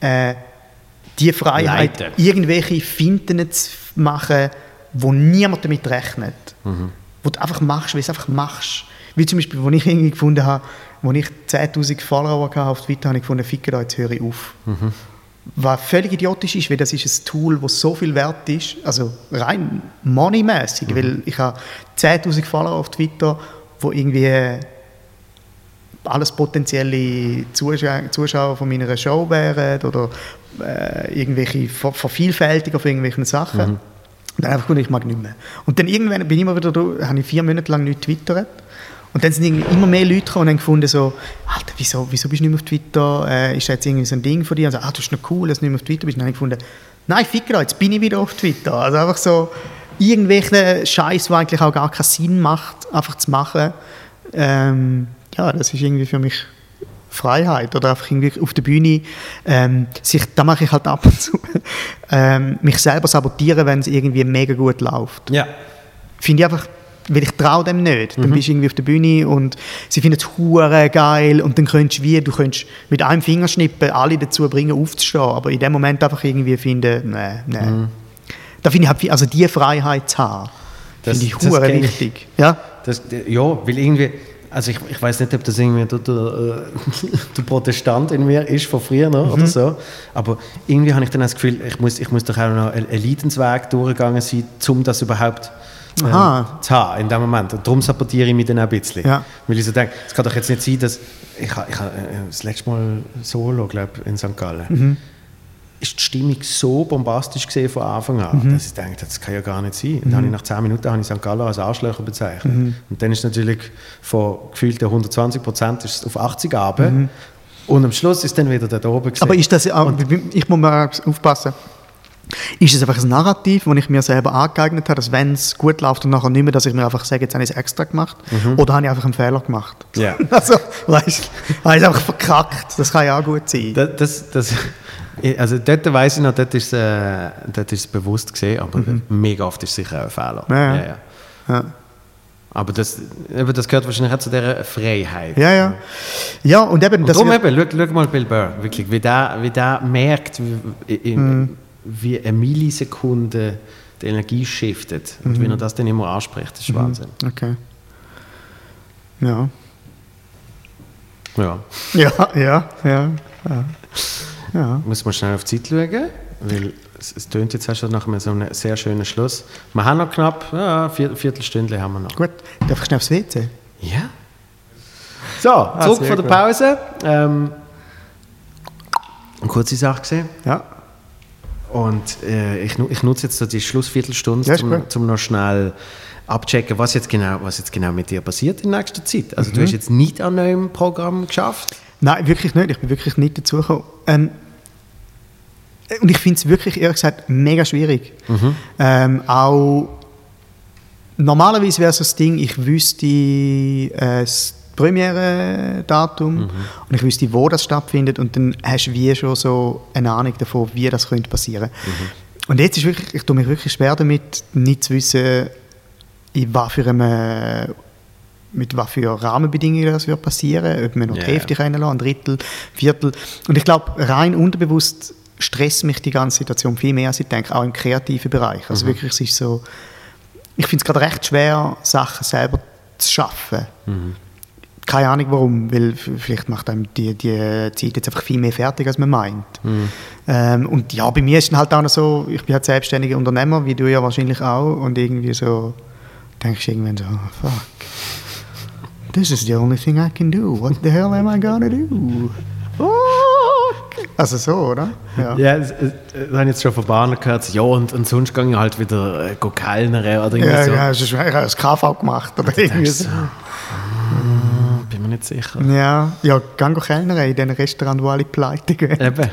äh, die Freiheit, Leiten. irgendwelche Finten zu machen, wo niemand damit rechnet. Wo du einfach machst, weil du es einfach machst. Wie zum Beispiel, wo ich irgendwie gefunden habe, wo ich 10'000 Follower hatte auf Twitter, habe ich gefunden, ficke da, jetzt höre ich auf. Was völlig idiotisch ist, weil das ist ein Tool, das so viel wert ist, also rein moneymäßig, weil ich habe 10'000 Follower auf Twitter, wo irgendwie alles potenzielle Zuschauer, Zuschauer von meiner Show wären oder äh, irgendwelche Ver Vervielfältiger von irgendwelchen Sachen. Und dann einfach gut, ich mag nicht mehr. Und dann irgendwann bin ich immer wieder, da, habe ich vier Monate lang nicht twittert. Und dann sind immer mehr Leute gekommen und haben gefunden so, Alter, wieso, wieso bist du nicht mehr auf Twitter? Äh, ist das jetzt irgendwie so ein Ding von dir? Also, ah, du bist noch cool, dass du nicht mehr auf Twitter bist. Und dann habe ich gefunden, nein, fick dich, jetzt bin ich wieder auf Twitter. Also einfach so irgendwelchen Scheiß, der eigentlich auch gar keinen Sinn macht, einfach zu machen. Ähm, ja, das ist irgendwie für mich Freiheit oder einfach irgendwie auf der Bühne ähm, sich, da mache ich halt ab und zu ähm, mich selber sabotieren, wenn es irgendwie mega gut läuft. Ja. Finde ich einfach, weil ich traue dem nicht. Dann bist du irgendwie auf der Bühne und sie finden es hure geil und dann könntest du wie, du könntest mit einem Fingerschnippen alle dazu bringen, aufzustehen, aber in dem Moment einfach irgendwie finden, nee, nee. Da finde ich halt, also die Freiheit zu haben, finde ich hure ich. wichtig. Ja? Das, ja, weil irgendwie, also ich, ich weiß nicht, ob das irgendwie der, der, äh, der Protestant in mir ist von früher noch Mhm. oder so, aber irgendwie habe ich dann das Gefühl, ich muss, ich muss doch auch noch einen Leidensweg durchgegangen sein, um das überhaupt ähm, Aha. zu haben in dem Moment. Und darum sabotiere ich mich dann auch ein bisschen. Ja. Weil ich so denke, es kann doch jetzt nicht sein, dass ich, ich, ha- äh, das letzte Mal Solo, glaube in St. Gallen, Mhm. Ist die Stimmung so bombastisch gesehen von Anfang an, Mhm. dass ich denke, das kann ja gar nicht sein. Und dann habe ich nach 10 Minuten habe ich St. Gallen als Arschlöcher bezeichnet. Mhm. Und dann ist natürlich von gefühlten 120 Prozent auf 80 runter. Und am Schluss ist dann wieder da oben gewesen. Mhm. Aber ist das, ah, ich muss mal aufpassen, ist es einfach ein Narrativ, das ich mir selber angeeignet habe, dass wenn es gut läuft und nachher nicht mehr, dass ich mir einfach sage, jetzt habe ich es extra gemacht oder habe ich einfach einen Fehler gemacht? Ja. Also, weißt du, habe ich es einfach verkackt. Das kann ja auch gut sein. Das, das, das, also dort weiss ich noch, dort ist, äh, dort ist es bewusst gesehen, aber mega oft ist es sicher ein Fehler. Mhm. Ja, ja. ja. Ja. Aber das, eben, das gehört wahrscheinlich auch zu dieser Freiheit. Ja, ja. Ja, und eben, Und darum eben, schau, schau mal Bill Burr, wirklich, wie der, wie der merkt, wie, in, Mhm. wie eine Millisekunde die Energie shiftet und Mhm. wie er das dann immer anspricht, das ist Wahnsinn. Okay. Ja. Ja. Ja, ja, ja. ja. Ja. Muss man schnell auf die Zeit schauen, weil es, es tönt jetzt auch schon nach einem so einem sehr schönen Schluss. Wir haben noch knapp, ja, vier, Viertelstunde haben wir noch. Gut, darf ich schnell aufs WC? Ja. So, zurück sehr von der gut. Pause. Ähm, eine kurze Sache gesehen. Ja. Und äh, ich, ich nutze jetzt so die Schlussviertelstunde, Ja, ist um, gut. um noch schnell abchecken, was jetzt, genau, was jetzt genau mit dir passiert in nächster Zeit. Also Mhm. du hast jetzt nicht an neuem Programm geschafft. Nein, wirklich nicht. Ich bin wirklich nicht dazugekommen. Ähm, und ich finde es wirklich, ehrlich gesagt, mega schwierig. Ähm, auch normalerweise wäre so das Ding, ich wüsste äh, das Premiere-Datum und ich wüsste, wo das stattfindet und dann hast du wie schon so eine Ahnung davon, wie das könnte passieren. Und jetzt ist wirklich, ich tue mich wirklich schwer damit, nicht zu wissen, in was für einem mit was für Rahmenbedingungen das wird passieren, ob wir noch Ja, die Hälfte reinlassen, ein Drittel, Viertel. Und ich glaube, rein unterbewusst stresst mich die ganze Situation viel mehr, als ich denke, auch im kreativen Bereich. Mhm. Also wirklich, es ist so, ich finde es gerade recht schwer, Sachen selber zu schaffen. Mhm. Keine Ahnung warum, weil vielleicht macht einem die, die Zeit jetzt einfach viel mehr fertig, als man meint. Mhm. Ähm, und ja, bei mir ist dann halt auch noch so, ich bin halt selbstständiger Unternehmer, wie du ja wahrscheinlich auch, und irgendwie so, denkst du irgendwann so, oh, fuck, this is the only thing I can do, what the hell am I gonna do? Fuck. Also so, oder? Ja. Ja, es- es- das habe ich jetzt schon von Bahnen gehört. Ja, und, und sonst gehe ich halt wieder äh, kellnern oder irgendwie Ja, so. ja, es ist, ich habe das KV gemacht. Oder irgendwie denkst so. so, hm, bin mir nicht sicher. Ja, ja, gang go Kellner in diesen Restaurants, wo alle pleite gehen. Eben.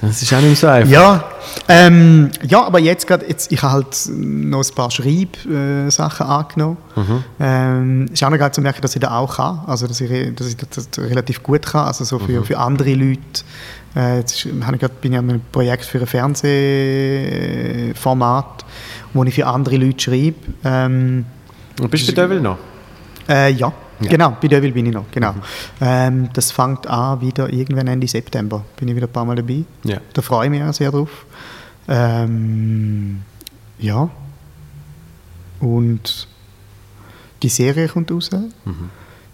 Das ist auch nicht so einfach. Ja, ähm, ja, aber jetzt gerade, jetzt, ich habe halt noch ein paar Schreibsachen Sachen angenommen. Ähm, ist auch noch geil zu merken, dass ich das auch kann, also dass ich, dass ich das relativ gut kann, also so für, für andere Leute. Äh, jetzt habe ich grad, bin ich an einem Projekt für ein Fernsehformat, wo ich für andere Leute schreibe. Ähm, Und bist du Devil noch? äh, ja, Ja. genau, bei Devil bin ich noch, genau. Ähm, das fängt an wieder irgendwann Ende September, bin ich wieder ein paar Mal dabei. Ja. Da freue ich mich auch sehr drauf. Ähm, ja. Und die Serie kommt raus.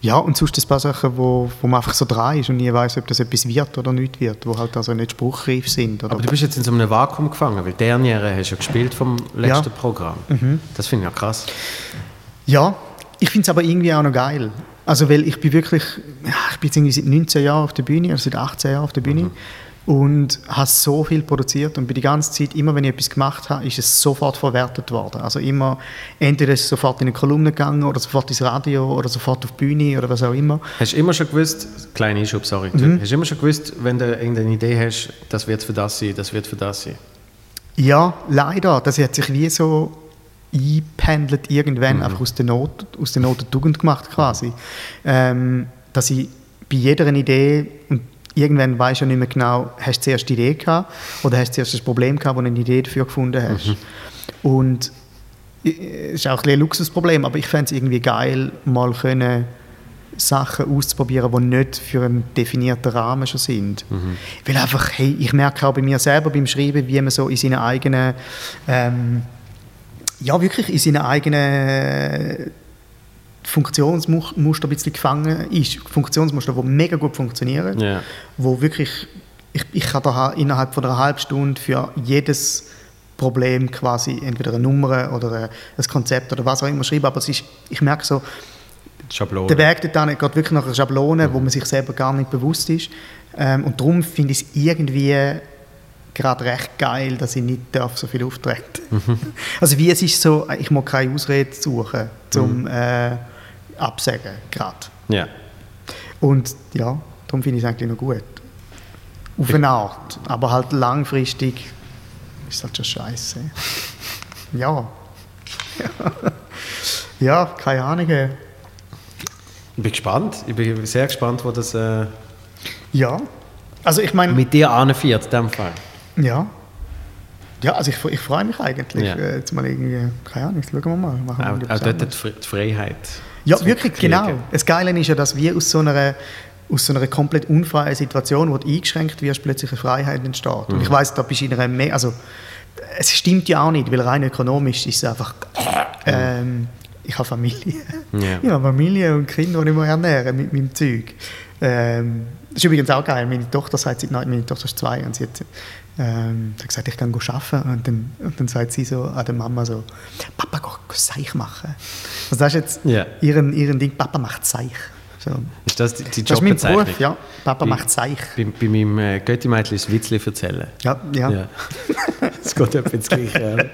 Ja, und sonst ein paar Sachen, wo, wo man einfach so dran ist und nie weiß, ob das etwas wird oder nicht wird, wo halt also nicht spruchreif sind. Aber du bist jetzt in so einem Vakuum gefangen, weil Derniere hast du ja gespielt vom letzten Ja. Programm. Das finde ich ja krass. Ja, ich finde es aber irgendwie auch noch geil. Also, weil ich bin wirklich, ich bin jetzt irgendwie seit 19 Jahren auf der Bühne, also seit 18 Jahren auf der Bühne und habe so viel produziert und bin die ganze Zeit, immer wenn ich etwas gemacht habe, ist es sofort verwertet worden. Also immer, entweder ist es sofort in eine Kolumne gegangen oder sofort ins Radio oder sofort auf die Bühne oder was auch immer. Hast du immer schon gewusst, kleine Einschub, sorry, Mhm. hast du immer schon gewusst, wenn du irgendeine Idee hast, das wird für das sein, das wird für das sein? Ja, leider. Das hat sich wie so eingependelt irgendwann, einfach aus der Not, aus der Not eine Tugend gemacht quasi. Ähm, dass ich bei jeder Idee, und irgendwann du ja nicht mehr genau, hast du zuerst die Idee gehabt oder hast du zuerst das Problem gehabt, wo du eine Idee dafür gefunden hast. Und äh, es ist auch ein, Luxusproblem, aber ich fände es irgendwie geil, mal können Sachen auszuprobieren, die nicht für einen definierten Rahmen schon sind. Weil einfach, hey, ich merke auch bei mir selber beim Schreiben, wie man so in seinen eigenen, ähm, ja wirklich in seinen eigenen Funktionsmuster ein bisschen gefangen ist. Funktionsmuster, die mega gut funktionieren, Ja. wo wirklich, ich, ich kann da innerhalb von einer halben Stunde für jedes Problem quasi entweder eine Nummer oder ein Konzept oder was auch immer schreiben, aber es ist, ich merke so, Schablone. der Weg dorthin geht wirklich nach einer Schablone, wo man sich selber gar nicht bewusst ist. Ähm, und darum finde ich es irgendwie gerade recht geil, dass ich nicht darf so viel auftreten Also wie es ist so, ich muss keine Ausrede suchen, zum äh, absagen, gerade. Ja. Und ja, darum finde ich es eigentlich noch gut. Auf eine Art, aber halt langfristig ist halt schon scheiße. Ja. ja, keine Ahnung. Ich bin gespannt. Ich bin sehr gespannt, wo das äh, Ja. Also ich meine, mit dir anfährt, in dem Fall. Ja. Ja, also ich, ich freue mich eigentlich. Ja. Äh, jetzt mal irgendwie, keine Ahnung, schauen wir mal. Machen wir Auch, mal auch dort die Fre- die Freiheit. Ja, wirklich, genau. Das Geile ist ja, dass wir aus so einer, aus so einer komplett unfreien Situation, wo du eingeschränkt wirst, plötzlich eine Freiheit entsteht. Und Mhm. ich weiß, da bist du in einer mehr, also es stimmt ja auch nicht, weil rein ökonomisch ist es einfach, ähm, ich habe Familie. Ja. Ich habe Familie und Kinder, die ich ernähren mit meinem Zeug. Ähm, das ist übrigens auch geil. Meine Tochter sagt, seit- nein, meine Tochter ist zwei und sie hat, ähm, hat gesagt, ich kann arbeiten. Und dann, und dann sagt sie so an der Mama so, Papa, geh, Seich machen. Also das ist jetzt Ja. ihren, ihren Ding, Papa macht Seich. So. Ist das die, die Das ist mein Jobbezeichnung? Beruf, ja. Papa Bei- macht Seich. Bei, bei meinem äh, Götti-Mädchen ist Witzli erzählen. Ja, ja. Ja. Es geht etwa ins Gleiche. Ja.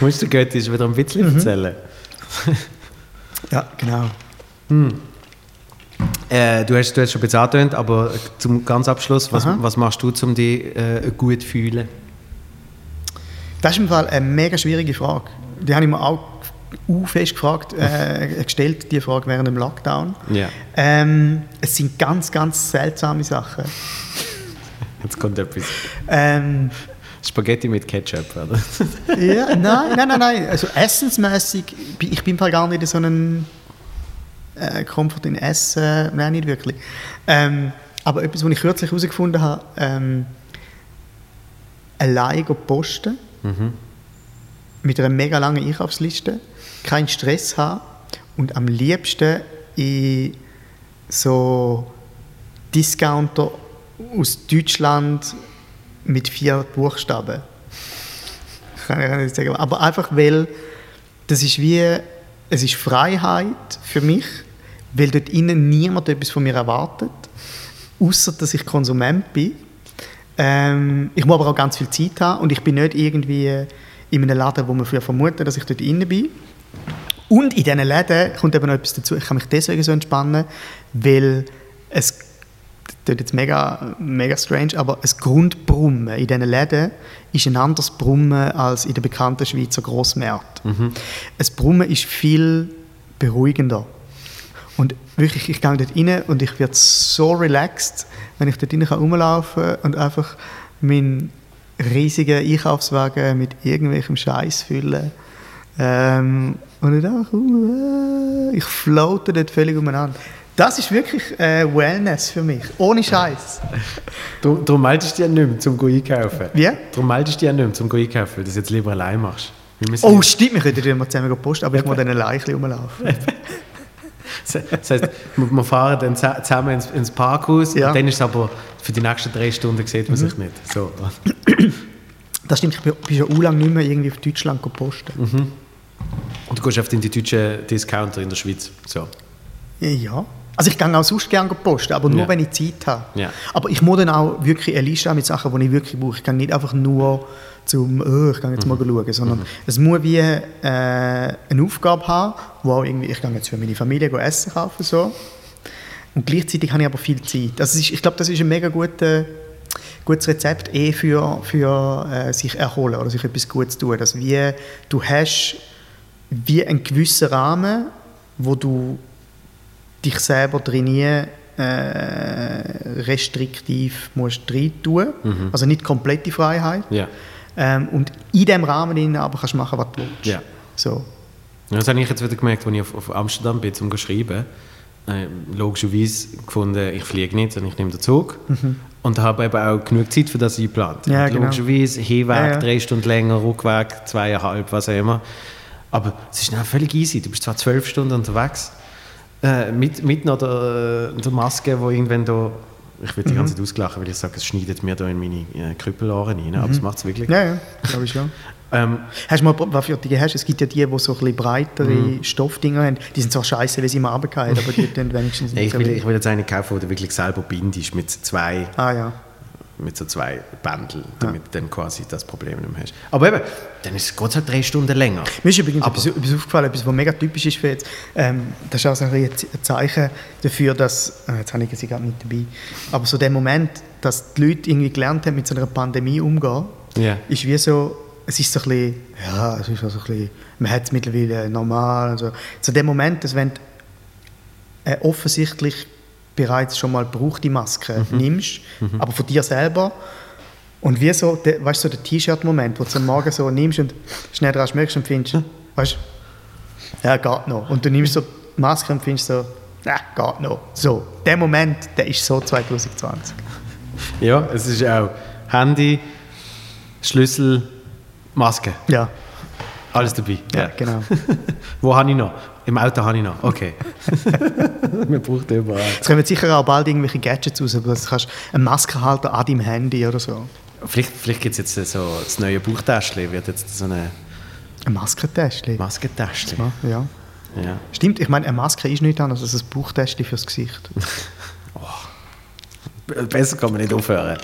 Musst du Götti wieder am Witzli Mhm. erzählen? Ja, genau. Äh, du, hast, du hast schon ein bisschen angetönt, aber zum ganz Abschluss, was, Aha. was machst du, um dich äh, gut zu fühlen? Das ist im Fall eine mega schwierige Frage. Die habe ich mir auch u fest gefragt, äh, gestellt, die Frage während dem Lockdown. Ja. Ähm, es sind ganz, ganz seltsame Sachen. Jetzt kommt etwas. Ähm, Spaghetti mit Ketchup, oder? ja, nein, nein, nein, nein. Also essensmäßig, ich bin gar nicht so ein äh, Komfort in Essen, nein, nicht wirklich. Ähm, aber etwas, was ich kürzlich herausgefunden habe, ähm, allein posten, mit einer mega langen Einkaufsliste, keinen Stress haben und am liebsten in so Discounter aus Deutschland mit vier Buchstaben. Kann ich nicht sagen. Aber einfach, weil das ist wie, es ist Freiheit für mich, weil dort innen niemand etwas von mir erwartet, außer dass ich Konsument bin. Ähm, ich muss aber auch ganz viel Zeit haben und ich bin nicht irgendwie in einem Laden, wo man früher vermutet, dass ich dort innen bin. Und in diesen Läden kommt eben noch etwas dazu. Ich kann mich deswegen so entspannen, weil es klingt jetzt mega, mega strange, aber ein Grundbrummen in diesen Läden ist ein anderes Brummen als in den bekannten Schweizer Grossmärkten. Ein Brummen ist viel beruhigender. Und wirklich, ich gehe dort rein und ich werde so relaxed, wenn ich dort rein kann rumlaufen und einfach meinen riesigen Einkaufswagen mit irgendwelchem Scheiß füllen. Ähm, und ich einfach, uh, ich floate dort völlig umeinander. Das ist wirklich äh, Wellness für mich, ohne Scheiß. Darum darum meldest du dich ja nicht mehr, zum go einkaufen. Wie? Darum meldest du dich ja nicht mehr, zum go einkaufen, weil du das jetzt lieber allein machst. Oh, stimmt, wir könnten mal zusammen posten, aber ich muss dann allein rumlaufen. Das heisst, wir fahren dann zusammen ins, ins Parkhaus Ja. und dann ist es aber für die nächsten drei Stunden sieht man sich nicht. So. Das stimmt, ich bin, bin schon lange nicht mehr irgendwie auf Deutschland gehen posten. Und du gehst oft in die deutschen Discounter in der Schweiz. So. Ja. Also ich gehe auch sonst gerne posten, aber nur Ja. wenn ich Zeit habe. Ja. Aber ich muss dann auch wirklich eine Liste haben mit Sachen, die ich wirklich brauche. Ich kann nicht einfach nur zum, oh, ich gehe jetzt mal schauen, sondern es muss wie äh, eine Aufgabe haben, wo auch irgendwie, ich gehe jetzt für meine Familie Essen kaufen, so. Und gleichzeitig habe ich aber viel Zeit. Also ist, ich glaube, das ist ein mega guter, gutes Rezept eh für, für äh, sich erholen oder sich etwas Gutes tun. Dass wie, du hast wie einen gewissen Rahmen, wo du dich selber trainieren äh, restriktiv musst rein tun. Also nicht komplette Freiheit. Ja. Ähm, und in diesem Rahmen drin aber kannst du machen, was du willst. Ja. So. Das habe ich jetzt wieder gemerkt, als ich auf, auf Amsterdam bin, um zu schreiben. Äh, logischerweise gefunden, ich fliege nicht, sondern ich nehme den Zug. Und habe eben auch genug Zeit für das eingeplant. Ja, genau. Logischerweise, Hinweg Ja, ja. drei Stunden länger, Rückweg zweieinhalb, was auch immer. Aber es ist dann völlig easy. Du bist zwar zwölf Stunden unterwegs, äh, mit, mit noch der, der Maske, wo irgendwann da... Ich werde die ganze Zeit ausgelachen, weil ich sage, es schneidet mir da in meine äh, Krüppelohren rein, aber es macht es wirklich. Ja, ja, glaube ich schon. Ähm, Hast du mal, was für die hast? Es gibt ja die, die so ein bisschen breitere Mhm. Stoffdinger haben. Die sind zwar scheiße, weil sie immer runterfallen, aber die tun wenigstens nicht ich, will, ich will jetzt eine kaufen, die du wirklich selber bindest, mit zwei, Ah ja. Mit so zwei Bändeln, damit du dann quasi das Problem nicht mehr hast. Aber eben, dann ist es halt drei Stunden länger. Mir ist übrigens Aber- etwas, etwas aufgefallen, etwas, was mega typisch ist für jetzt. Ähm, das ist auch so ein Zeichen dafür, dass, äh, jetzt habe ich sie gerade nicht dabei, aber so der Moment, dass die Leute irgendwie gelernt haben, mit so einer Pandemie umzugehen, Ja. ist wie so, es ist so ein bisschen, ja, es ist so ein bisschen, man hat es mittlerweile normal und so. Der Moment, dass wenn du äh, offensichtlich bereits schon mal gebrauchte Maske nimmst, aber von dir selber und wie so, der, weißt du, so der T-Shirt-Moment, wo du am Morgen so nimmst und schnell dran schmeckst und findest, weißt du, ja, geht noch. Und du nimmst so die Maske und findest so, ja, geht noch. So, der Moment, der ist so 2020. Ja, es ist auch Handy, Schlüssel, Maske, Ja, alles dabei. ja, genau. Wo habe ich noch? Im Auto habe ich noch. Okay. Man braucht überall. Es kommen sicher auch bald irgendwelche Gadgets raus, aber das kannst einen Maskenhalter an deinem Handy oder so. Vielleicht, vielleicht gibt es jetzt so das neue Buchtäschchen, wird jetzt so eine Ein Maskentäschchen. Maskentäschchen. Ja, ja. Ja. Stimmt, ich meine, eine Maske ist nichts anderes als ein Bauchtäschchen fürs Gesicht. Besser kann man nicht aufhören.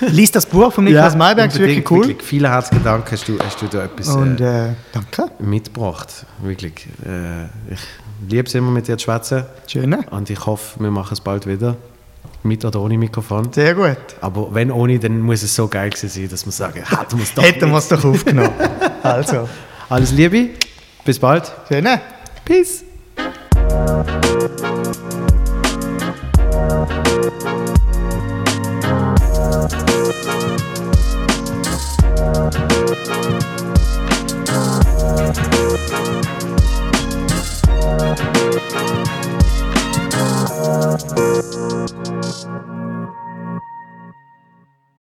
Lies das Buch von Niklas Mayberg, ist wirklich cool. Wirklich. Vielen herzlichen Dank, hast du, hast du da etwas Und äh, äh, danke. mitgebracht. Wirklich. Äh, ich liebe es immer, mit dir zu schwätzen. Schön. Und ich hoffe, wir machen es bald wieder. Mit oder ohne Mikrofon. Sehr gut. Aber wenn ohne, dann muss es so geil gewesen sein, dass wir sagen, hätten wir es doch Hätten wir es doch aufgenommen. also, Alles Liebe, bis bald. schön. Peace.